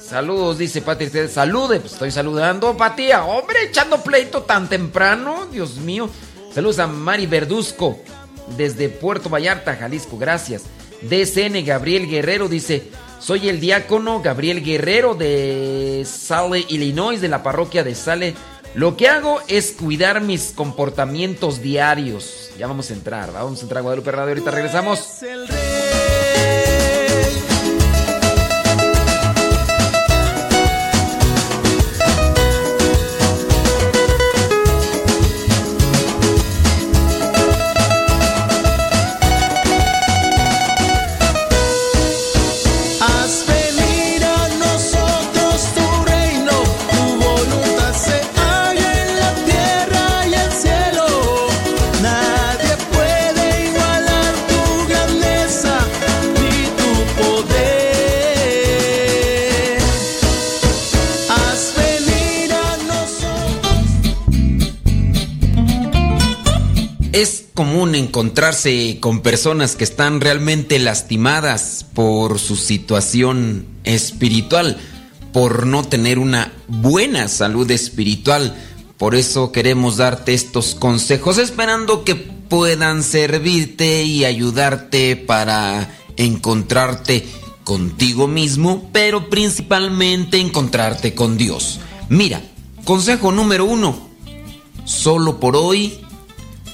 Speaker 9: saludos, dice Pati. Salude, pues estoy saludando, Pati. Hombre, echando pleito tan temprano. Dios mío. Saludos a Mari Verduzco, desde Puerto Vallarta, Jalisco. Gracias. DCN Gabriel Guerrero dice: Soy el diácono Gabriel Guerrero de Sale, Illinois, de la parroquia de Sale. Lo que hago es cuidar mis comportamientos diarios. Ya vamos a entrar, ¿va? vamos a entrar a Guadalupe Radio. Ahorita regresamos.
Speaker 3: Encontrarse con personas que están realmente lastimadas por su situación espiritual, por no tener una buena salud espiritual. Por eso queremos darte estos consejos esperando que puedan servirte y ayudarte para encontrarte contigo mismo, pero principalmente encontrarte con Dios. Mira, consejo número uno, solo por hoy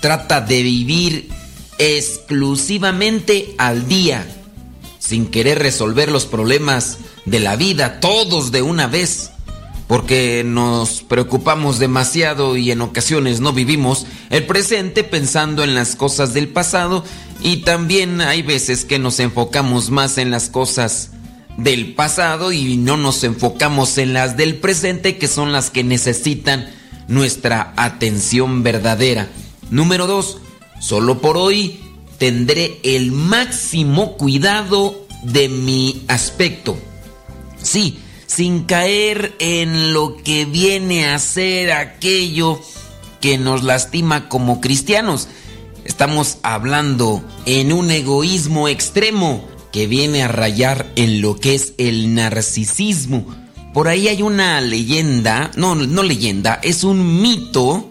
Speaker 3: trata de vivir exclusivamente al día, sin querer resolver los problemas de la vida todos de una vez, porque nos preocupamos demasiado y en ocasiones no vivimos el presente pensando en las cosas del pasado y también hay veces que nos enfocamos más en las cosas del pasado y no nos enfocamos en las del presente que son las que necesitan nuestra atención verdadera. Número 2. Solo por hoy tendré el máximo cuidado de mi aspecto. Sí, sin caer en lo que viene a ser aquello que nos lastima como cristianos. Estamos hablando en un egoísmo extremo que viene a rayar en lo que es el narcisismo. Por ahí hay una leyenda, no, no leyenda, es un mito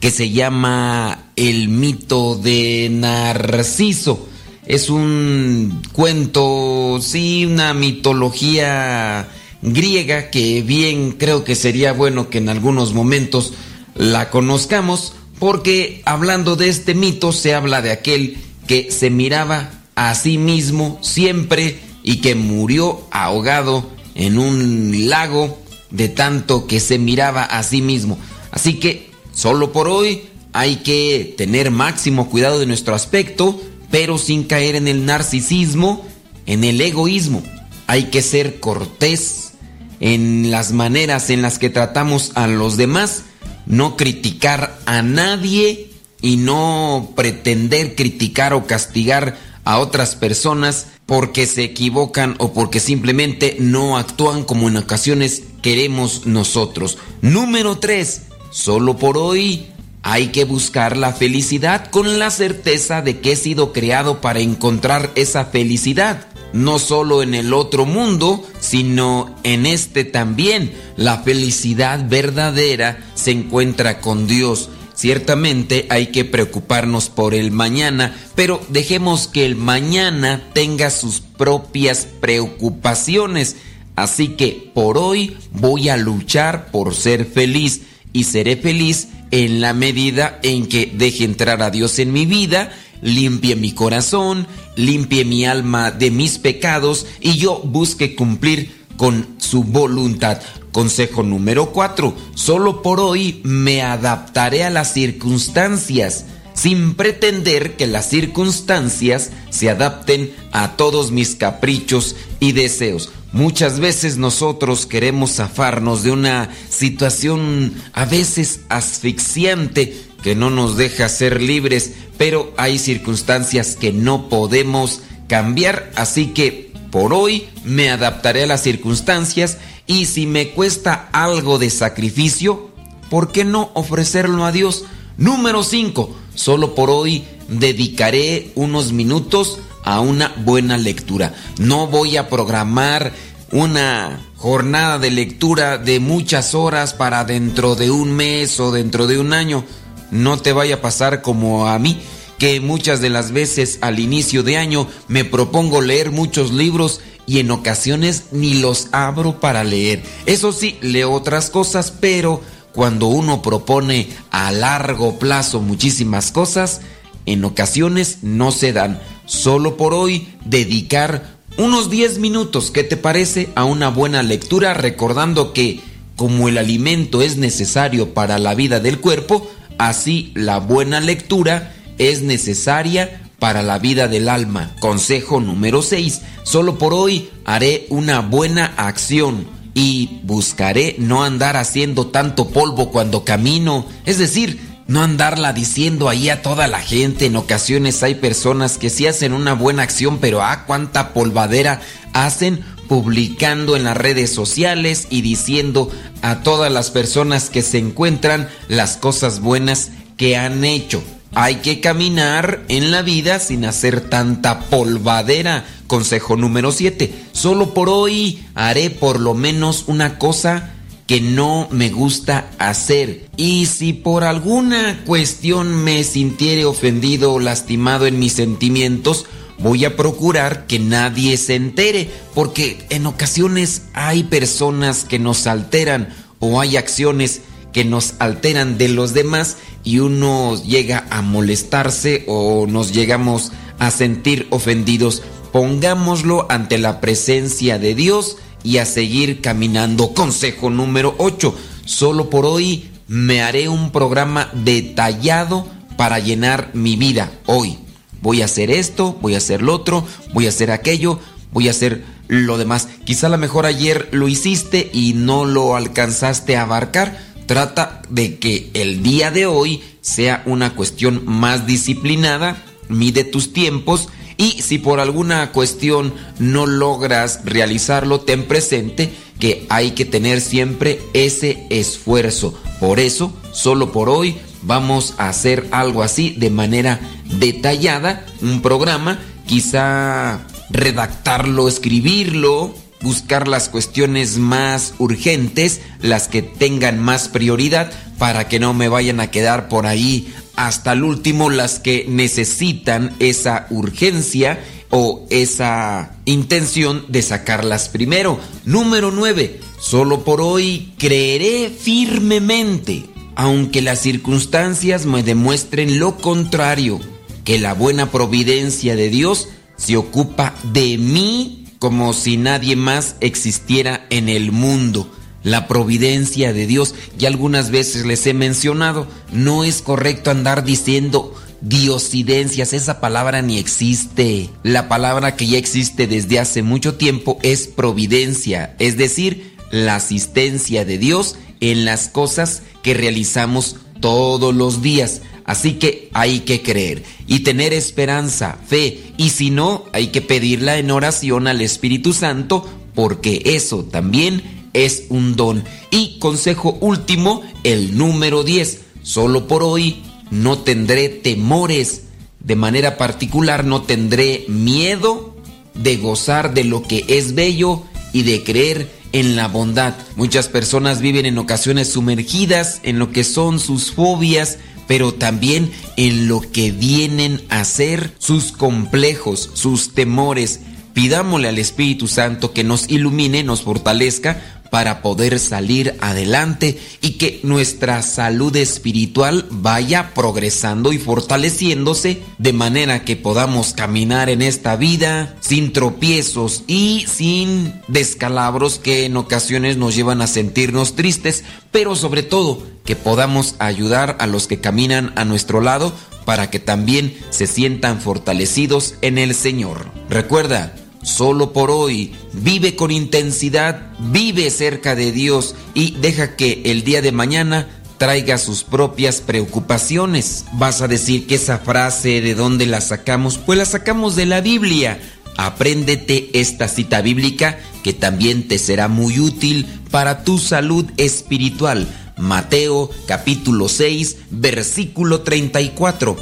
Speaker 3: que se llama el mito de Narciso. Es un cuento, sí, una mitología griega que bien creo que sería bueno que en algunos momentos la conozcamos, porque hablando de este mito se habla de aquel que se miraba a sí mismo siempre y que murió ahogado en un lago de tanto que se miraba a sí mismo. Así que solo por hoy hay que tener máximo cuidado de nuestro aspecto, pero sin caer en el narcisismo, en el egoísmo. Hay que ser cortés en las maneras en las que tratamos a los demás, no criticar a nadie y no pretender criticar o castigar a otras personas porque se equivocan o porque simplemente no actúan como en ocasiones queremos nosotros. Número 3. Solo por hoy hay que buscar la felicidad con la certeza de que he sido creado para encontrar esa felicidad. No solo en el otro mundo, sino en este también. La felicidad verdadera se encuentra con Dios. Ciertamente hay que preocuparnos por el mañana, pero dejemos que el mañana tenga sus propias preocupaciones. Así que por hoy voy a luchar por ser feliz y seré feliz en la medida en que deje entrar a Dios en mi vida, limpie mi corazón, limpie mi alma de mis pecados y yo busque cumplir con su voluntad. Consejo número 4. Solo por hoy me adaptaré a las circunstancias sin pretender que las circunstancias se adapten a todos mis caprichos y deseos. Muchas veces nosotros queremos zafarnos de una situación a veces asfixiante que no nos deja ser libres, pero hay circunstancias que no podemos cambiar, así que por hoy me adaptaré a las circunstancias y si me cuesta algo de sacrificio, ¿por qué no ofrecerlo a Dios? Número 5. Solo por hoy dedicaré unos minutos a una buena lectura. No voy a programar una jornada de lectura de muchas horas para dentro de un mes o dentro de un año. No te vaya a pasar como a mí, que muchas de las veces al inicio de año me propongo leer muchos libros y en ocasiones ni los abro para leer. Eso sí, leo otras cosas, pero cuando uno propone a largo plazo muchísimas cosas, en ocasiones no se dan. Solo por hoy dedicar unos 10 minutos, ¿qué te parece? A una buena lectura, recordando que como el alimento es necesario para la vida del cuerpo, así la buena lectura es necesaria para la vida del alma. Consejo número 6. Solo por hoy haré una buena acción y buscaré no andar haciendo tanto polvo cuando camino. Es decir, no andarla diciendo ahí a toda la gente. En ocasiones hay personas que sí hacen una buena acción, pero ah, cuánta polvadera hacen publicando en las redes sociales y diciendo a todas las personas que se encuentran las cosas buenas que han hecho. Hay que caminar en la vida sin hacer tanta polvadera. Consejo número 7. Solo por hoy haré por lo menos una cosa que no me gusta hacer. Y si por alguna cuestión me sintiere ofendido o lastimado en mis sentimientos, voy a procurar que nadie se entere, porque en ocasiones hay personas que nos alteran o hay acciones que nos alteran de los demás y uno llega a molestarse o nos llegamos a sentir ofendidos. Pongámoslo ante la presencia de Dios y a seguir caminando. Consejo número 8. Solo por hoy me haré un programa detallado para llenar mi vida hoy. Voy a hacer esto, voy a hacer lo otro, voy a hacer aquello, voy a hacer lo demás. Quizá a lo mejor ayer lo hiciste y no lo alcanzaste a abarcar. Trata de que el día de hoy sea una cuestión más disciplinada. Mide tus tiempos y si por alguna cuestión no logras realizarlo, ten presente que hay que tener siempre ese esfuerzo. Por eso, solo por hoy, vamos a hacer algo así de manera detallada, un programa, quizá redactarlo, escribirlo, buscar las cuestiones más urgentes, las que tengan más prioridad, para que no me vayan a quedar por ahí hasta el último las que necesitan esa urgencia o esa intención de sacarlas primero. Número 9. Solo por hoy creeré firmemente, aunque las circunstancias me demuestren lo contrario, que la buena providencia de Dios se ocupa de mí como si nadie más existiera en el mundo la providencia de Dios. Y algunas veces les he mencionado, no es correcto andar diciendo diosidencias, esa palabra ni existe. La palabra que ya existe desde hace mucho tiempo es providencia, es decir, la asistencia de Dios en las cosas que realizamos todos los días. Así que hay que creer y tener esperanza, fe, y si no, hay que pedirla en oración al Espíritu Santo, porque eso también es un don. Y consejo último, el número 10. Solo por hoy no tendré temores. De manera particular no tendré miedo de gozar de lo que es bello y de creer en la bondad. Muchas personas viven en ocasiones sumergidas en lo que son sus fobias, pero también en lo que vienen a ser sus complejos, sus temores. Pidámosle al Espíritu Santo que nos ilumine, nos fortalezca
Speaker 7: para poder salir adelante y que nuestra salud espiritual vaya progresando y fortaleciéndose de manera que podamos caminar en esta vida sin tropiezos y sin descalabros que en ocasiones nos llevan a sentirnos tristes, pero sobre todo que podamos ayudar a los que caminan a nuestro lado para que también se sientan fortalecidos en el Señor. Recuerda, solo por hoy, vive con intensidad, vive cerca de Dios y deja que el día de mañana traiga sus propias preocupaciones. Vas a decir que esa frase de dónde la sacamos, pues la sacamos de la Biblia. Apréndete esta cita bíblica que también te será muy útil para tu salud espiritual. Mateo capítulo 6 versículo 34.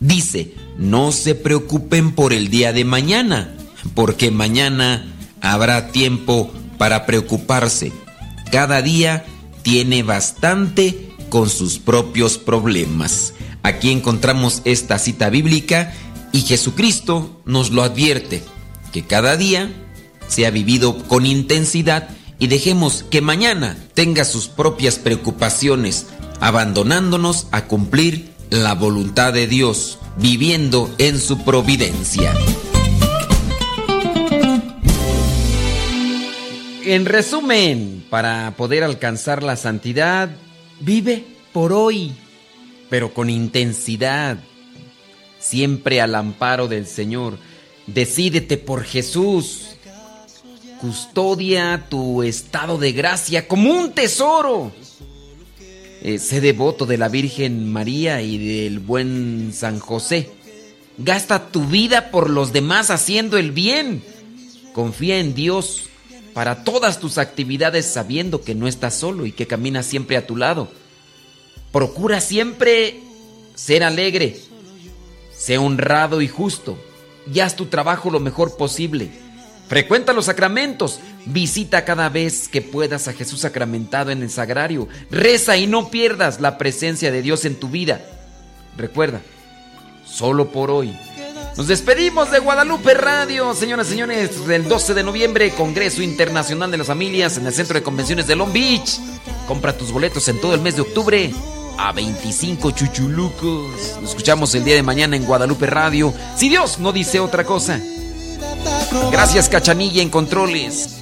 Speaker 7: Dice, no se preocupen por el día de mañana, porque mañana habrá tiempo para preocuparse. Cada día tiene bastante con sus propios problemas. Aquí encontramos esta cita bíblica y Jesucristo nos lo advierte, que cada día sea vivido con intensidad y dejemos que mañana tenga sus propias preocupaciones, abandonándonos a cumplir la voluntad de Dios, viviendo en su providencia.
Speaker 3: En resumen, para poder alcanzar la santidad, vive por hoy, pero con intensidad, siempre al amparo del Señor. Decídete por Jesús. Custodia tu estado de gracia como un tesoro. Eh, sé devoto de la Virgen María y del buen San José. Gasta tu vida por los demás haciendo el bien. Confía en Dios para todas tus actividades sabiendo que no estás solo y que camina siempre a tu lado. Procura siempre ser alegre, sé honrado y justo y haz tu trabajo lo mejor posible. Frecuenta los sacramentos, visita cada vez que puedas a Jesús sacramentado en el sagrario, reza y no pierdas la presencia de Dios en tu vida. Recuerda, solo por hoy. Nos despedimos de Guadalupe Radio, señoras y señores, del 12 de noviembre, Congreso Internacional de las Familias en el Centro de Convenciones de Long Beach. Compra tus boletos en todo el mes de octubre a 25 chuchulucos. Nos escuchamos el día de mañana en Guadalupe Radio, si Dios no dice otra cosa. Gracias Cachanilla en controles.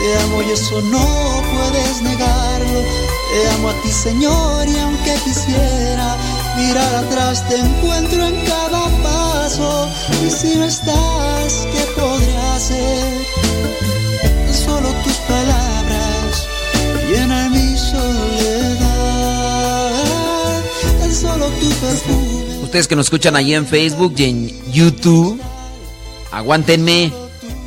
Speaker 9: Te amo y eso no puedes negarlo. Te amo a ti, Señor, y aunque quisiera mirar atrás, te encuentro en cada paso. Y si no estás, ¿qué podría hacer? Solo tus palabras llenan mi soledad. Tan solo tu perfume.
Speaker 3: Ustedes que nos escuchan ahí en Facebook y en YouTube, aguántenme.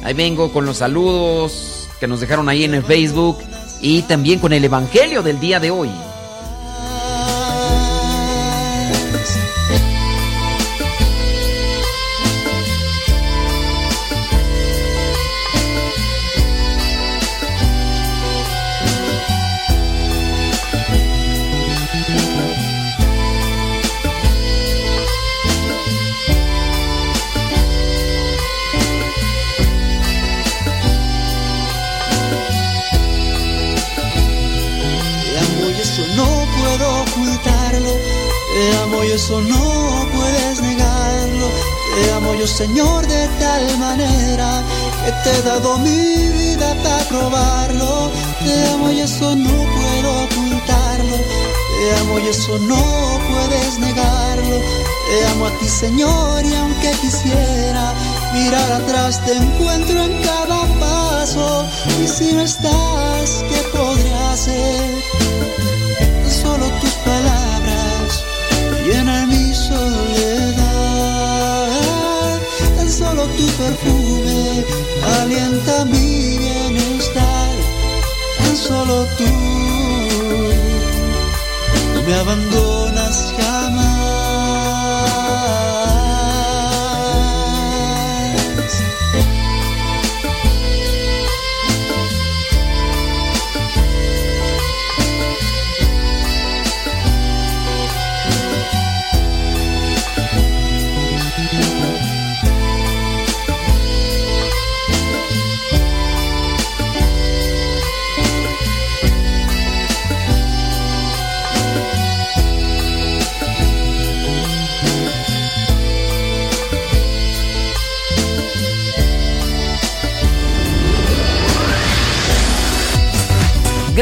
Speaker 3: Ahí vengo con los saludos que nos dejaron ahí en el Facebook y también con el Evangelio del día de hoy.
Speaker 9: Eso no puedes negarlo. Te amo yo, Señor, de tal manera que te he dado mi vida para probarlo. Te amo y eso no puedo ocultarlo. Te amo y eso no puedes negarlo. Te amo a ti, Señor, y aunque quisiera mirar atrás, te encuentro en cada paso. Y si no estás, ¿qué podría hacer? Alienta mi bienestar. Tan solo tú no me abandonas jamás.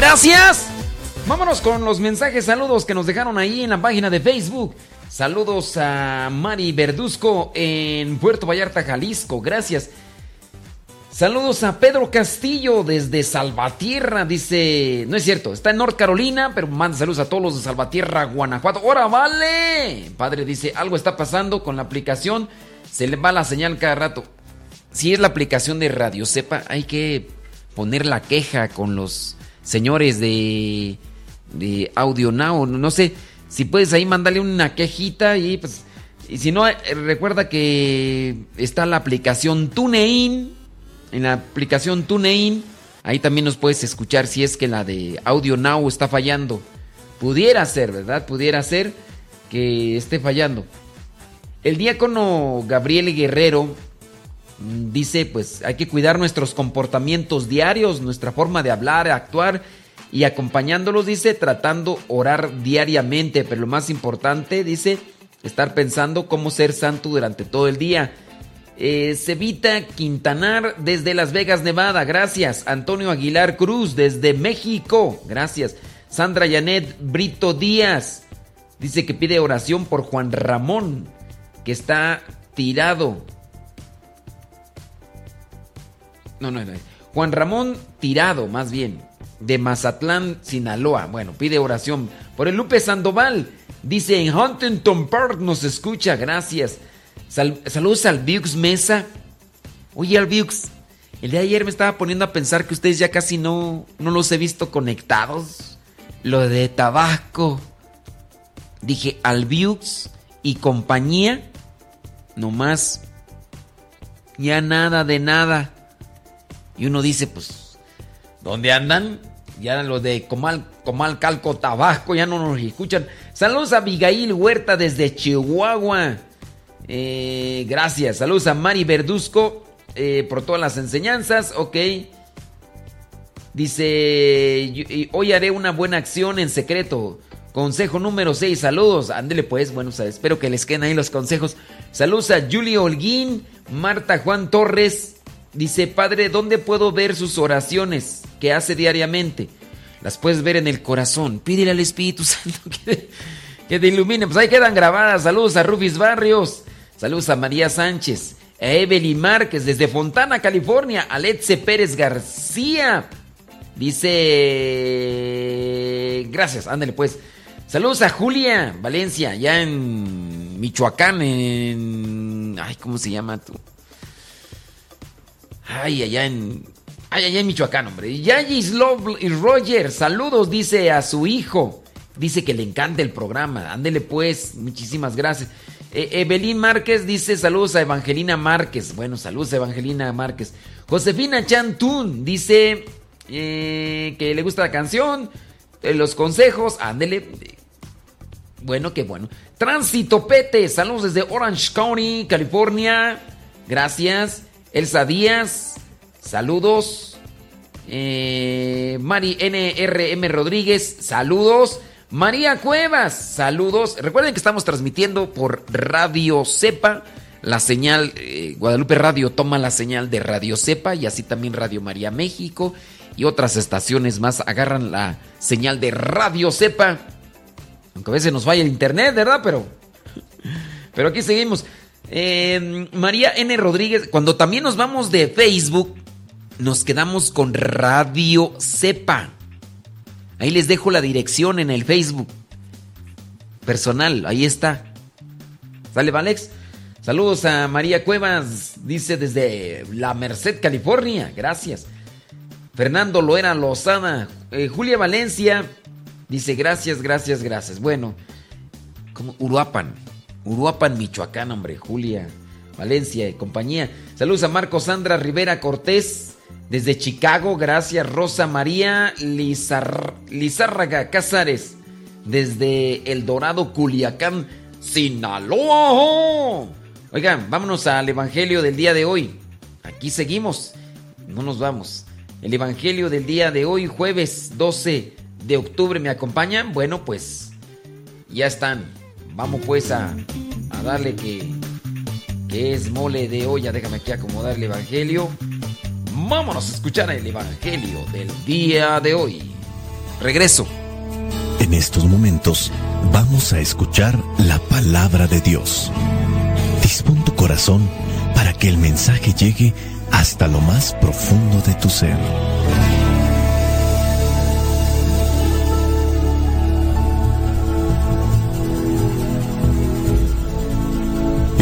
Speaker 3: Gracias. Vámonos con los mensajes, saludos que nos dejaron ahí en la página de Facebook. Saludos a Mari Verduzco en Puerto Vallarta, Jalisco. Gracias. Saludos a Pedro Castillo desde Salvatierra. Dice, no es cierto, está en North Carolina, pero manda saludos a todos los de Salvatierra, Guanajuato. ¡Hora, vale! Padre dice, algo está pasando con la aplicación. Se le va la señal cada rato. Si es la aplicación de Radio Sepa, hay que poner la queja con los señores de, de Audio Now. No sé, si puedes ahí mandarle una quejita y pues... Y si no, eh, recuerda que está la aplicación TuneIn en la aplicación TuneIn. Ahí también nos puedes escuchar si es que la de Audio Now está fallando. Pudiera ser, ¿verdad? Pudiera ser que esté fallando. El diácono Gabriel Guerrero dice, pues hay que cuidar nuestros comportamientos diarios, nuestra forma de hablar, actuar y acompañándolos, dice, tratando orar diariamente, pero lo más importante, dice, estar pensando cómo ser santo durante todo el día. Eh, Cevita Quintanar desde Las Vegas, Nevada. Gracias. Antonio Aguilar Cruz desde México. Gracias. Sandra Janet Brito Díaz. Dice que pide oración por Juan Ramón, que está tirado. No, no, no. Juan Ramón tirado, más bien. De Mazatlán, Sinaloa. Bueno, pide oración por el Lupe Sandoval. Dice en Huntington Park nos escucha. Gracias saludos al Viux Mesa. Oye, al Viux, el día de ayer me estaba poniendo a pensar que ustedes ya casi no, no los he visto conectados. Lo de Tabasco. Dije, al Viux y compañía, nomás, ya nada de nada. Y uno dice, pues, ¿dónde andan? Ya los de Comal, Comal Calco, Tabasco, ya no nos escuchan. Saludos a Abigail Huerta desde Chihuahua. Eh, gracias. Saludos a Mari Verduzco eh, por todas las enseñanzas. Ok. Dice, hoy haré una buena acción en secreto. Consejo número 6, saludos. Ándele pues, bueno, espero que les queden ahí los consejos. Saludos a Julio Holguín, Marta Juan Torres. Dice, Padre, ¿dónde puedo ver sus oraciones que hace diariamente? Las puedes ver en el corazón. Pídele al Espíritu Santo que, te ilumine. Pues ahí quedan grabadas. Saludos a Rufis Barrios. Saludos a María Sánchez, a Evelyn Márquez desde Fontana, California, a Letze Pérez García. Dice, gracias, ándale pues. Saludos a Julia Valencia, ya en Michoacán, en... Ay, ¿cómo se llama tú? Ay, allá en... Ay, allá en Michoacán, hombre. Yayis Love y Roger, saludos, dice a su hijo. Dice que le encanta el programa. Ándele pues, muchísimas gracias. Eh, Evelyn Márquez dice saludos a Evangelina Márquez. Bueno, saludos a Evangelina Márquez. Josefina Chantún dice eh, que le gusta la canción, eh, los consejos, ándele. Bueno, qué bueno. Tránsito Pete, saludos desde Orange County, California. Gracias. Elsa Díaz, saludos. Mari NRM Rodríguez, saludos. María Cuevas, saludos. Recuerden que estamos transmitiendo por Radio Cepa. La señal, eh, Guadalupe Radio toma la señal de Radio Cepa y así también Radio María México y otras estaciones más agarran la señal de Radio Cepa. Aunque a veces nos vaya el internet, ¿verdad? Pero, pero aquí seguimos. Em, María N. Rodríguez, cuando también nos vamos de Facebook, nos quedamos con Radio Cepa. Ahí les dejo la dirección en el Facebook personal, ahí está. ¿Sale, Valex? Saludos a María Cuevas, dice desde La Merced, California. Gracias. Fernando Loera Lozada. Eh, Julia Valencia dice gracias, gracias, gracias. Bueno, como Uruapan. Uruapan, Michoacán, hombre. Julia Valencia y compañía. Saludos a Marco Sandra Rivera Cortés. Desde Chicago, gracias Rosa María Lizárraga Cázares. Desde El Dorado, Culiacán, Sinaloa. Oigan, vámonos al Evangelio del día de hoy. Aquí seguimos. No nos vamos. El Evangelio del día de hoy, jueves 12 de octubre, ¿me acompañan? Bueno, pues ya están. Vamos pues a, a darle que, que es mole de olla. Déjame aquí acomodar el Evangelio. Vámonos a escuchar el Evangelio del día de hoy.
Speaker 10: Regreso.
Speaker 11: En estos momentos vamos a escuchar la palabra de Dios. Dispón tu corazón para que el mensaje llegue hasta lo más profundo de tu ser.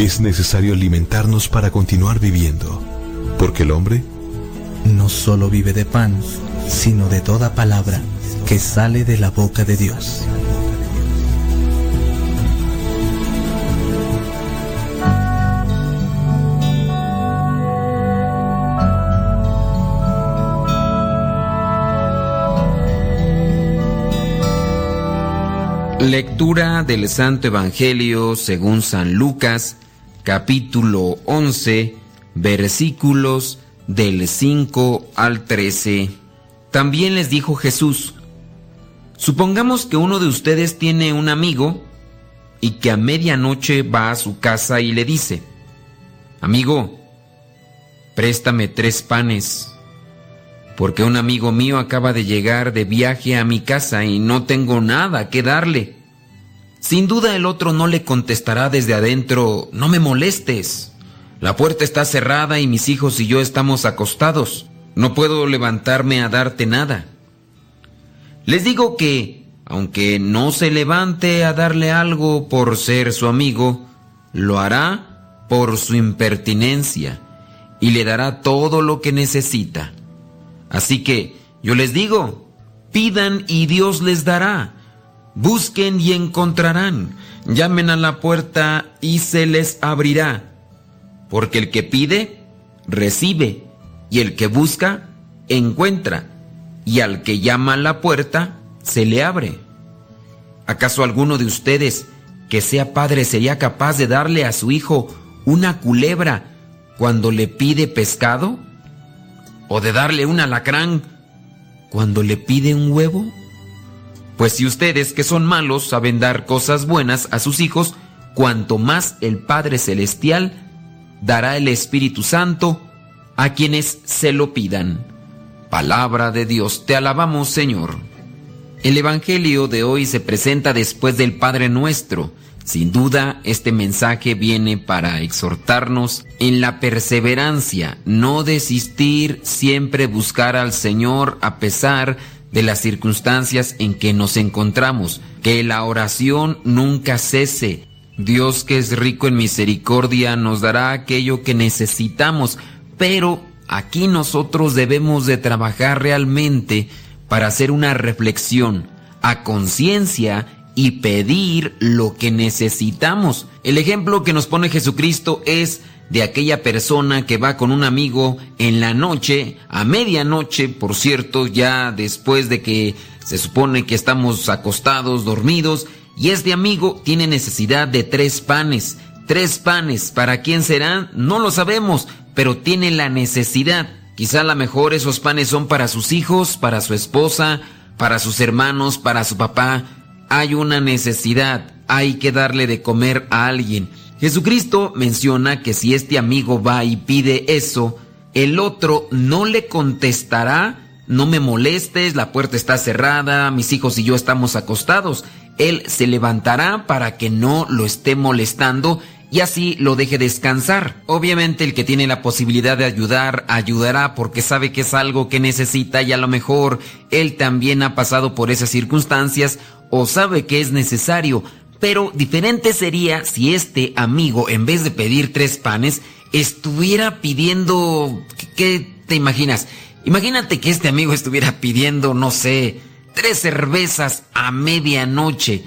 Speaker 12: Es necesario alimentarnos para continuar viviendo, porque el hombre
Speaker 13: no solo vive de pan, sino de toda palabra que sale de la boca de Dios.
Speaker 3: Lectura del Santo Evangelio según San Lucas, capítulo 11, versículos del 5 al 13. También les dijo Jesús, supongamos que uno de ustedes tiene un amigo y que a medianoche va a su casa y le dice, amigo, préstame tres panes, porque un amigo mío acaba de llegar de viaje a mi casa y no tengo nada que darle. Sin duda el otro no le contestará desde adentro, no me molestes. La puerta está cerrada y mis hijos y yo estamos acostados. No puedo levantarme a darte nada. Les digo que, aunque no se levante a darle algo por ser su amigo, lo hará por su impertinencia y le dará todo lo que necesita. Así que yo les digo, pidan y Dios les dará. Busquen y encontrarán. Llamen a la puerta y se les abrirá. Porque el que pide, recibe. Y el que busca, encuentra. Y al que llama a la puerta, se le abre. ¿Acaso alguno de ustedes que sea padre sería capaz de darle a su hijo una culebra cuando le pide pescado? ¿O de darle un alacrán cuando le pide un huevo? Pues si ustedes que son malos saben dar cosas buenas a sus hijos, cuanto más el Padre Celestial dará el Espíritu Santo a quienes se lo pidan. Palabra de Dios, te alabamos Señor. El Evangelio de hoy se presenta después del Padre Nuestro. Sin duda, este mensaje viene para exhortarnos en la perseverancia, no desistir, siempre buscar al Señor a pesar de las circunstancias en que nos encontramos, que la oración nunca cese. Dios que es rico en misericordia nos dará aquello que necesitamos, pero aquí nosotros debemos de trabajar realmente para hacer una reflexión a conciencia y pedir lo que necesitamos. El ejemplo que nos pone Jesucristo es de aquella persona que va con un amigo en la noche, a medianoche, por cierto, ya después de que se supone que estamos acostados, dormidos, y este amigo tiene necesidad de tres panes. Tres panes, ¿para quién serán? No lo sabemos, pero tiene la necesidad. Quizá a lo mejor esos panes son para sus hijos, para su esposa, para sus hermanos, para su papá, hay una necesidad, hay que darle de comer a alguien. Jesucristo menciona que si este amigo va y pide eso, el otro no le contestará, no me molestes, la puerta está cerrada, mis hijos y yo estamos acostados. Él se levantará para que no lo esté molestando y así lo deje descansar. Obviamente el que tiene la posibilidad de ayudar, ayudará porque sabe que es algo que necesita y a lo mejor él también ha pasado por esas circunstancias o sabe que es necesario, pero diferente sería si este amigo, en vez de pedir tres panes, estuviera pidiendo... ¿Qué te imaginas? Imagínate que este amigo estuviera pidiendo, no sé, tres cervezas a medianoche.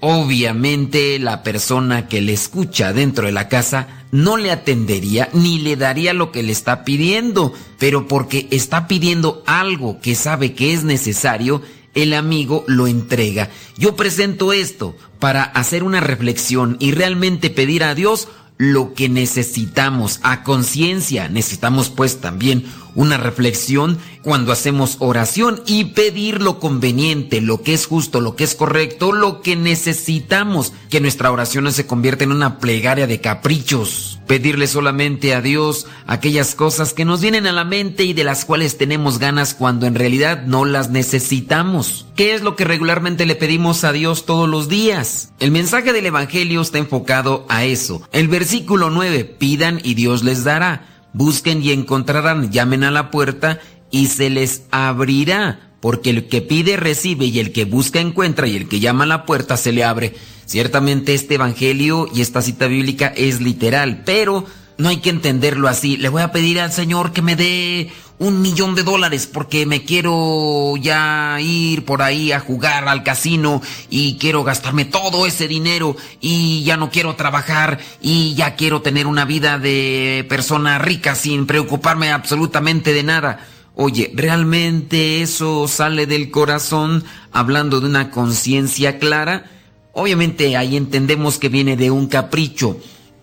Speaker 3: Obviamente la persona que le escucha dentro de la casa no le atendería ni le daría lo que le está pidiendo, pero porque está pidiendo algo que sabe que es necesario, el amigo lo entrega. Yo presento esto para hacer una reflexión y realmente pedir a Dios lo que necesitamos a conciencia. Necesitamos pues también una reflexión cuando hacemos oración y pedir lo conveniente, lo que es justo, lo que es correcto, lo que necesitamos, que nuestra oración no se convierta en una plegaria de caprichos. Pedirle solamente a Dios aquellas cosas que nos vienen a la mente y de las cuales tenemos ganas cuando en realidad no las necesitamos. ¿Qué es lo que regularmente le pedimos a Dios todos los días? El mensaje del Evangelio está enfocado a eso. El versículo 9, pidan y Dios les dará. Busquen y encontrarán, llamen a la puerta y se les abrirá. Porque el que pide recibe y el que busca encuentra y el que llama a la puerta se le abre. Ciertamente este Evangelio y esta cita bíblica es literal, pero no hay que entenderlo así. Le voy a pedir al Señor que me dé un millón de dólares porque me quiero ya ir por ahí a jugar al casino y quiero gastarme todo ese dinero y ya no quiero trabajar y ya quiero tener una vida de persona rica sin preocuparme absolutamente de nada. Oye, ¿realmente eso sale del corazón hablando de una conciencia clara? Obviamente ahí entendemos que viene de un capricho.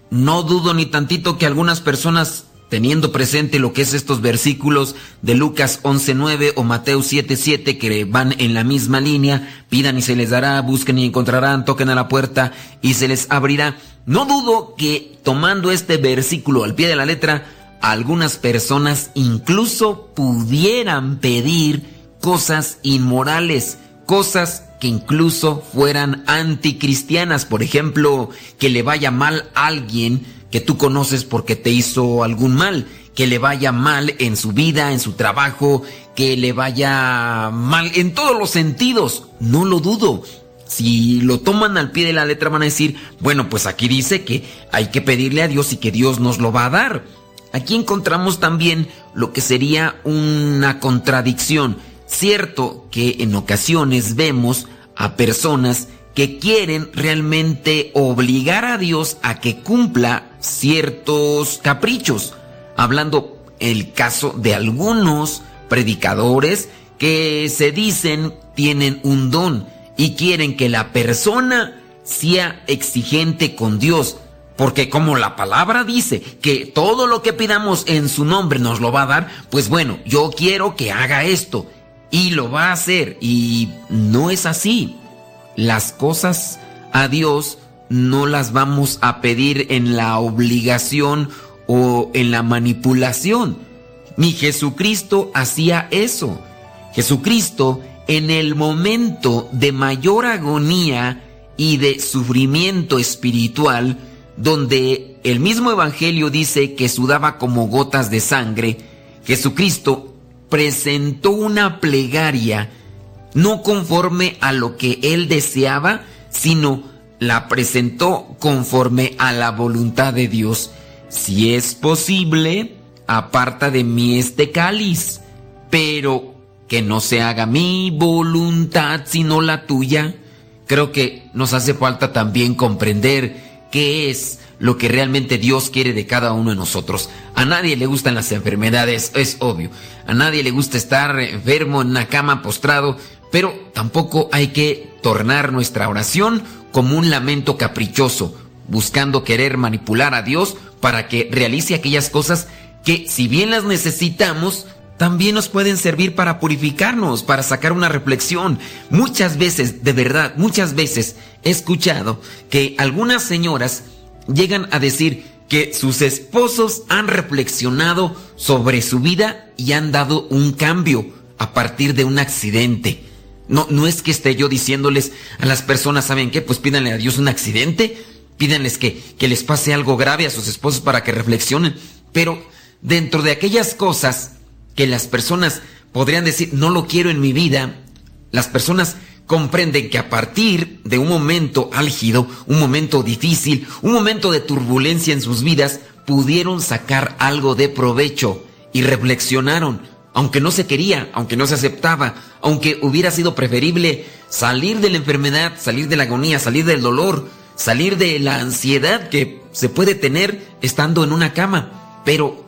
Speaker 3: No dudo ni tantito que algunas personas teniendo presente lo que es estos versículos de Lucas 11.9 o Mateo 7.7 que van en la misma línea, pidan y se les dará, busquen y encontrarán, toquen a la puerta y se les abrirá. No dudo que tomando este versículo al pie de la letra, algunas personas incluso pudieran pedir cosas inmorales, cosas que incluso fueran anticristianas, por ejemplo, que le vaya mal a alguien que tú conoces porque te hizo algún mal, que le vaya mal en su vida, en su trabajo, que le vaya mal en todos los sentidos, no lo dudo. Si lo toman al pie de la letra van a decir, bueno, pues aquí dice que hay que pedirle a Dios y que Dios nos lo va a dar. Aquí encontramos también lo que sería una contradicción. Cierto que en ocasiones vemos a personas que quieren realmente obligar a Dios a que cumpla ciertos caprichos. Hablando el caso de algunos predicadores que se dicen tienen un don y quieren que la persona sea exigente con Dios, porque como la palabra dice que todo lo que pidamos en su nombre nos lo va a dar, pues bueno, yo quiero que haga esto. Y lo va a hacer. Y no es así. Las cosas a Dios no las vamos a pedir en la obligación o en la manipulación. Ni Jesucristo hacía eso. Jesucristo en el momento de mayor agonía y de sufrimiento espiritual, donde el mismo Evangelio dice que sudaba como gotas de sangre, Jesucristo presentó una plegaria no conforme a lo que él deseaba, sino la presentó conforme a la voluntad de Dios. Si es posible, aparta de mí este cáliz, pero que no se haga mi voluntad sino la tuya. Creo que nos hace falta también comprender qué es lo que realmente Dios quiere de cada uno de nosotros. A nadie le gustan las enfermedades, es obvio. A nadie le gusta estar enfermo en una cama postrado, pero tampoco hay que tornar nuestra oración como un lamento caprichoso, buscando querer manipular a Dios para que realice aquellas cosas que si bien las necesitamos, también nos pueden servir para purificarnos, para sacar una reflexión. Muchas veces, de verdad, muchas veces he escuchado que algunas señoras llegan a decir que sus esposos han reflexionado sobre su vida y han dado un cambio a partir de un accidente. No, no es que esté yo diciéndoles a las personas, ¿saben qué? Pues pídanle a Dios un accidente, pídanles que, que les pase algo grave a sus esposos para que reflexionen. Pero dentro de aquellas cosas que las personas podrían decir, no lo quiero en mi vida, las personas comprenden que a partir de un momento álgido, un momento difícil, un momento de turbulencia en sus vidas, pudieron sacar algo de provecho y reflexionaron, aunque no se quería, aunque no se aceptaba, aunque hubiera sido preferible salir de la enfermedad, salir de la agonía, salir del dolor, salir de la ansiedad que se puede tener estando en una cama. Pero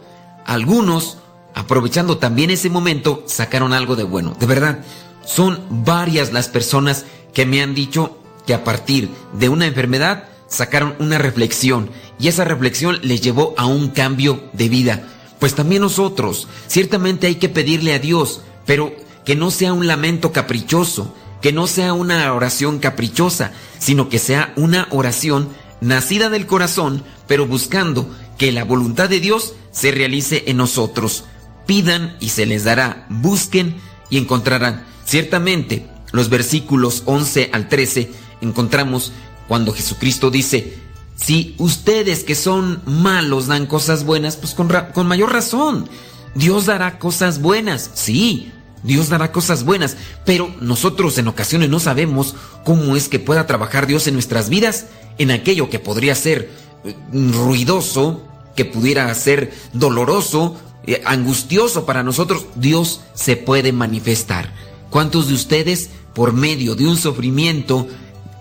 Speaker 3: algunos aprovechando también ese momento, sacaron algo de bueno. De verdad, son varias las personas que me han dicho que a partir de una enfermedad sacaron una reflexión y esa reflexión les llevó a un cambio de vida. Pues también nosotros, ciertamente hay que pedirle a Dios, pero que no sea un lamento caprichoso, que no sea una oración caprichosa, sino que sea una oración nacida del corazón, pero buscando que la voluntad de Dios se realice en nosotros. Pidan y se les dará, busquen y encontrarán. Ciertamente, los versículos 11 al 13 encontramos cuando Jesucristo dice, si ustedes que son malos dan cosas buenas, pues con, mayor razón. Dios dará cosas buenas, sí, Dios dará cosas buenas, pero nosotros en ocasiones no sabemos cómo es que pueda trabajar Dios en nuestras vidas, en aquello que podría ser eh, ruidoso, que pudiera ser doloroso, eh, angustioso para nosotros, Dios se puede manifestar. ¿Cuántos de ustedes, por medio de un sufrimiento,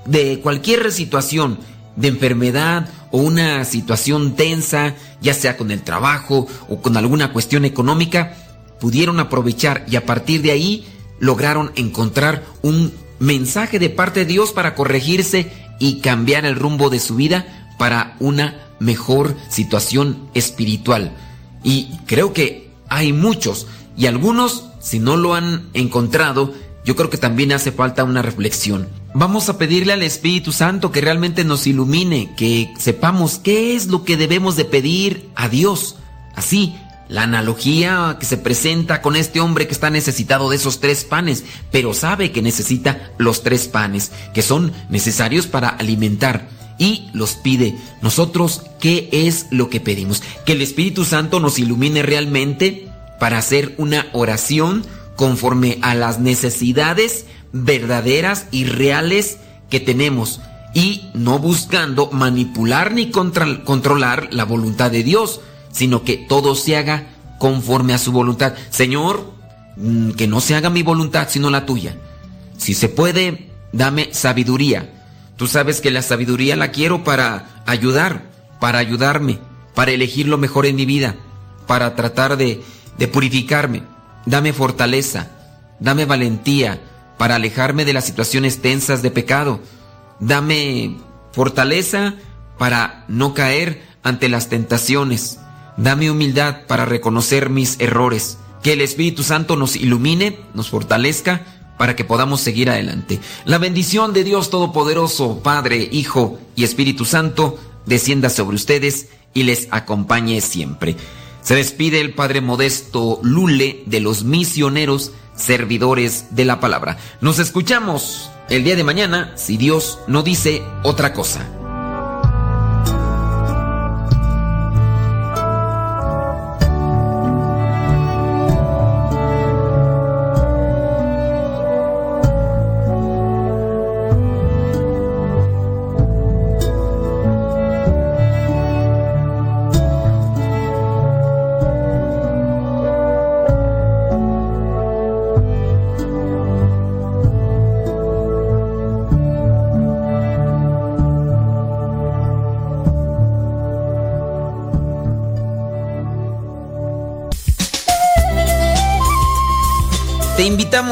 Speaker 3: de cualquier situación, de enfermedad o una situación tensa, ya sea con el trabajo o con alguna cuestión económica, pudieron aprovechar y a partir de ahí lograron encontrar un mensaje de parte de Dios para corregirse y cambiar el rumbo de su vida para una mejor situación espiritual. Y creo que hay muchos y algunos, si no lo han encontrado, yo creo que también hace falta una reflexión. Vamos a pedirle al Espíritu Santo que realmente nos ilumine, que sepamos qué es lo que debemos de pedir a Dios. Así, la analogía que se presenta con este hombre que está necesitado de esos tres panes, pero sabe que necesita los tres panes, que son necesarios para alimentar, y los pide. Nosotros, ¿qué es lo que pedimos? Que el Espíritu Santo nos ilumine realmente para hacer una oración conforme a las necesidades verdaderas y reales que tenemos y no buscando manipular ni controlar la voluntad de Dios sino que todo se haga conforme a su voluntad. Señor, mm, que no se haga mi voluntad, sino la tuya. Si se puede, dame sabiduría. Tú sabes que la sabiduría la quiero para ayudar, para ayudarme, para elegir lo mejor en mi vida, para tratar de, de purificarme. Dame fortaleza, dame valentía para alejarme de las situaciones tensas de pecado. Dame fortaleza para no caer ante las tentaciones. Dame humildad para reconocer mis errores. Que el Espíritu Santo nos ilumine, nos fortalezca para que podamos seguir adelante. La bendición de Dios Todopoderoso, Padre, Hijo y Espíritu Santo, descienda sobre ustedes y les acompañe siempre. Se despide el Padre Modesto Lule de los misioneros servidores de la palabra. Nos escuchamos el día de mañana si Dios no dice otra cosa.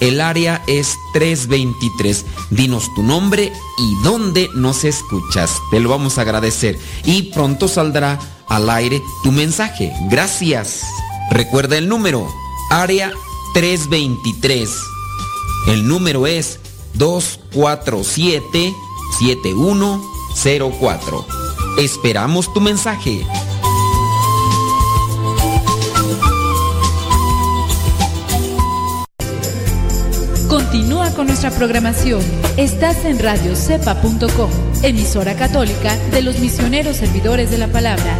Speaker 3: El área es 323. Dinos tu nombre y dónde nos escuchas. Te lo vamos a agradecer. Y pronto saldrá al aire tu mensaje. Gracias. Recuerda el número. Área 323. El número es 247 7104. Esperamos tu mensaje.
Speaker 14: Continúa con nuestra programación. Estás en radiocepa.com, emisora católica de los misioneros servidores de la palabra.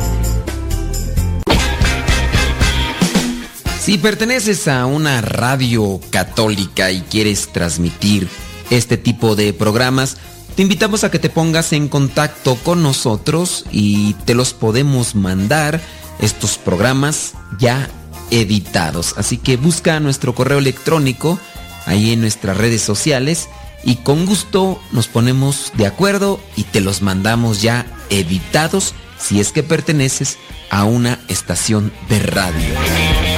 Speaker 3: Si perteneces a una radio católica y quieres transmitir este tipo de programas, te invitamos a que te pongas en contacto con nosotros y te los podemos mandar estos programas ya
Speaker 7: editados. Así que busca nuestro correo electrónico ahí en nuestras redes sociales y con gusto nos ponemos de acuerdo y te los mandamos ya editados si es que perteneces a una estación de radio.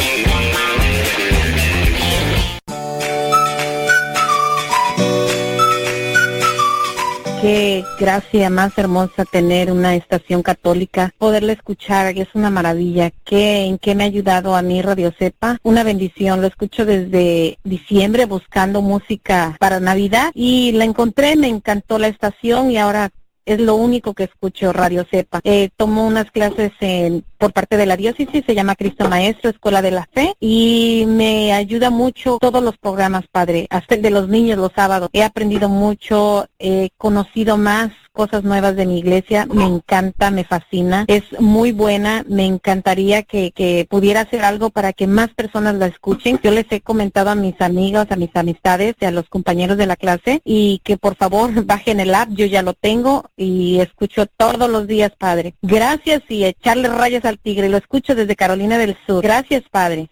Speaker 15: Qué gracia más hermosa tener una estación católica, poderla escuchar, es una maravilla. ¿Qué, ¿En qué me ha ayudado a mí Radio Cepa? Una bendición, lo escucho desde diciembre buscando música para Navidad y la encontré, me encantó la estación y ahora es lo único que escucho Radio Cepa. Eh, tomo unas clases en, por parte de la diócesis, se llama Cristo Maestro, Escuela de la Fe, y me ayuda mucho todos los programas, Padre, hasta el de los niños los sábados. He aprendido mucho, he conocido más cosas nuevas de mi iglesia, me encanta, me fascina, es muy buena, me encantaría que, que pudiera hacer algo para que más personas la escuchen. Yo les he comentado a mis amigos, a mis amistades a los compañeros de la clase y que por favor bajen el app, yo ya lo tengo y escucho todos los días, Padre. Gracias y echarle rayas al tigre, lo escucho desde Carolina del Sur. Gracias, Padre.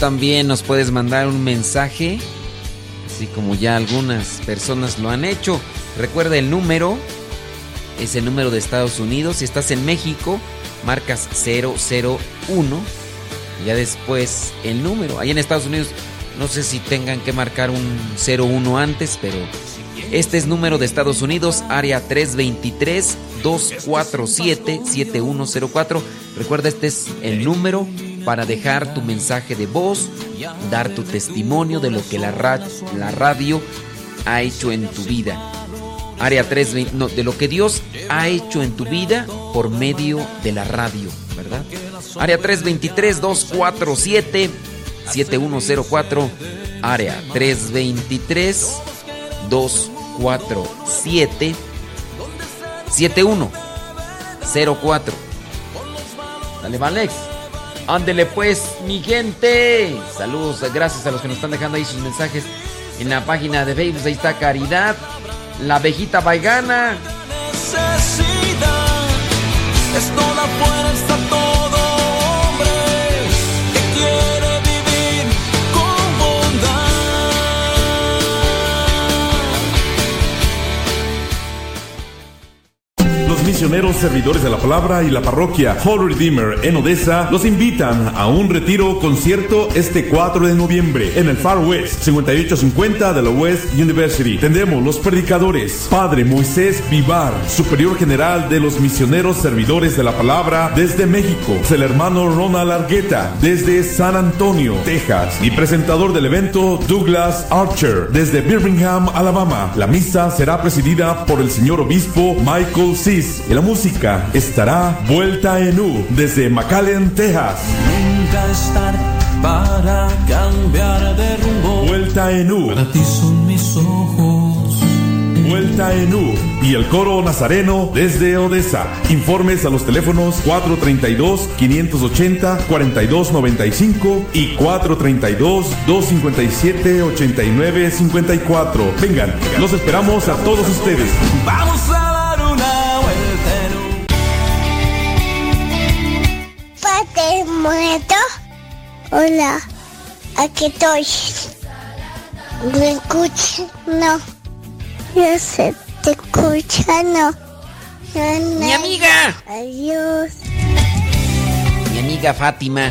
Speaker 3: También nos puedes mandar un mensaje, así como ya algunas personas lo han hecho. Recuerda el número, es el número de Estados Unidos. Si estás en México, marcas 001. Y ya después el número. Ahí en Estados Unidos, no sé si tengan que marcar un 01 antes, pero este es número de Estados Unidos, área 323-247-7104. Recuerda, este es el número para dejar tu mensaje de voz, dar tu testimonio de lo que la, ra- la radio ha hecho en tu vida. Área 320, no, de lo que Dios ha hecho en tu vida por medio de la radio, ¿verdad? Área 323-247-7104. Área 323-247-7104. Dale, Valex. Ándele pues, mi gente. Saludos, gracias a los que nos están dejando ahí sus mensajes en la página de Facebook. Ahí está Caridad, la abejita baigana.
Speaker 16: Misioneros servidores de la palabra y la parroquia Holy Redeemer en Odessa los invitan a un retiro concierto este 4 de noviembre en el Far West 5850 de la West University. Tendremos los predicadores Padre Moisés Vivar, superior general de los misioneros servidores de la palabra desde México, el hermano Ronald Argueta desde San Antonio, Texas y presentador del evento Douglas Archer desde Birmingham, Alabama. La misa será presidida por el señor obispo Michael Cis y la música estará vuelta en U desde McAllen, Texas.
Speaker 4: Nunca es tarde para cambiar de rumbo.
Speaker 16: Vuelta en U.
Speaker 4: Para ti son mis ojos.
Speaker 16: Vuelta en U y el coro nazareno desde Odessa. Informes a los teléfonos 432-580-4295 y 432-257-8954. Vengan, los esperamos a todos ustedes.
Speaker 4: Vamos a
Speaker 17: muerto. Hola, aquí estoy. ¿Me escuchas? No. Yo sé, te escucha, no.
Speaker 3: Mi amiga.
Speaker 17: Adiós.
Speaker 3: Mi amiga Fátima.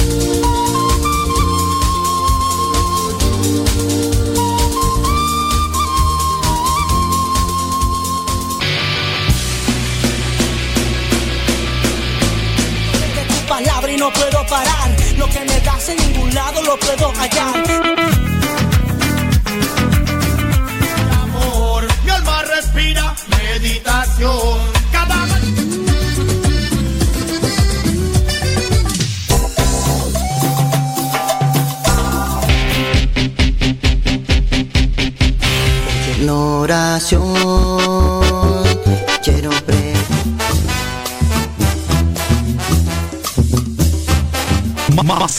Speaker 18: Puedo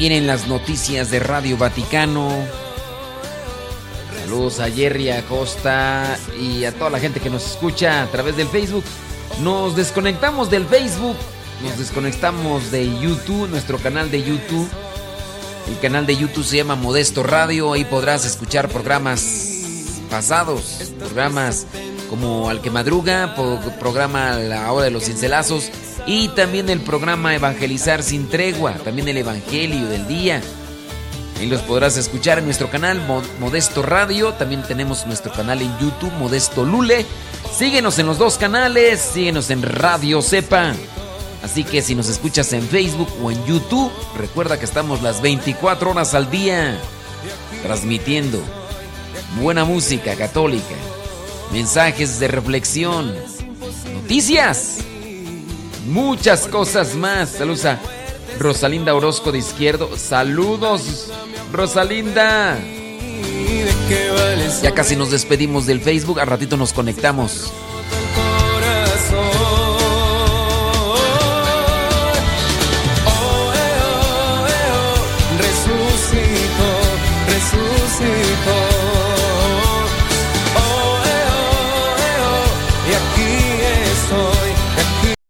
Speaker 3: Vienen las noticias de Radio Vaticano. Saludos a Jerry Acosta y a toda la gente que nos escucha a través del Facebook. Nos desconectamos del Facebook, nos desconectamos de YouTube, nuestro canal de YouTube. El canal de YouTube se llama Modesto Radio, ahí podrás escuchar programas pasados, programas como Al que Madruga, programa La Hora de los Cincelazos y también el programa Evangelizar sin Tregua, también el Evangelio del Día. Ahí los podrás escuchar en nuestro canal Mo- Modesto Radio. También tenemos nuestro canal en YouTube, Modesto Lule. Síguenos en los dos canales, síguenos en Radio Cepa. Así que si nos escuchas en Facebook o en YouTube, recuerda que estamos las 24 horas al día transmitiendo buena música católica, mensajes de reflexión, noticias, muchas cosas más. Saludos a Rosalinda Orozco de Izquierdo. Saludos, Rosalinda. Ya casi nos despedimos del Facebook, al ratito nos conectamos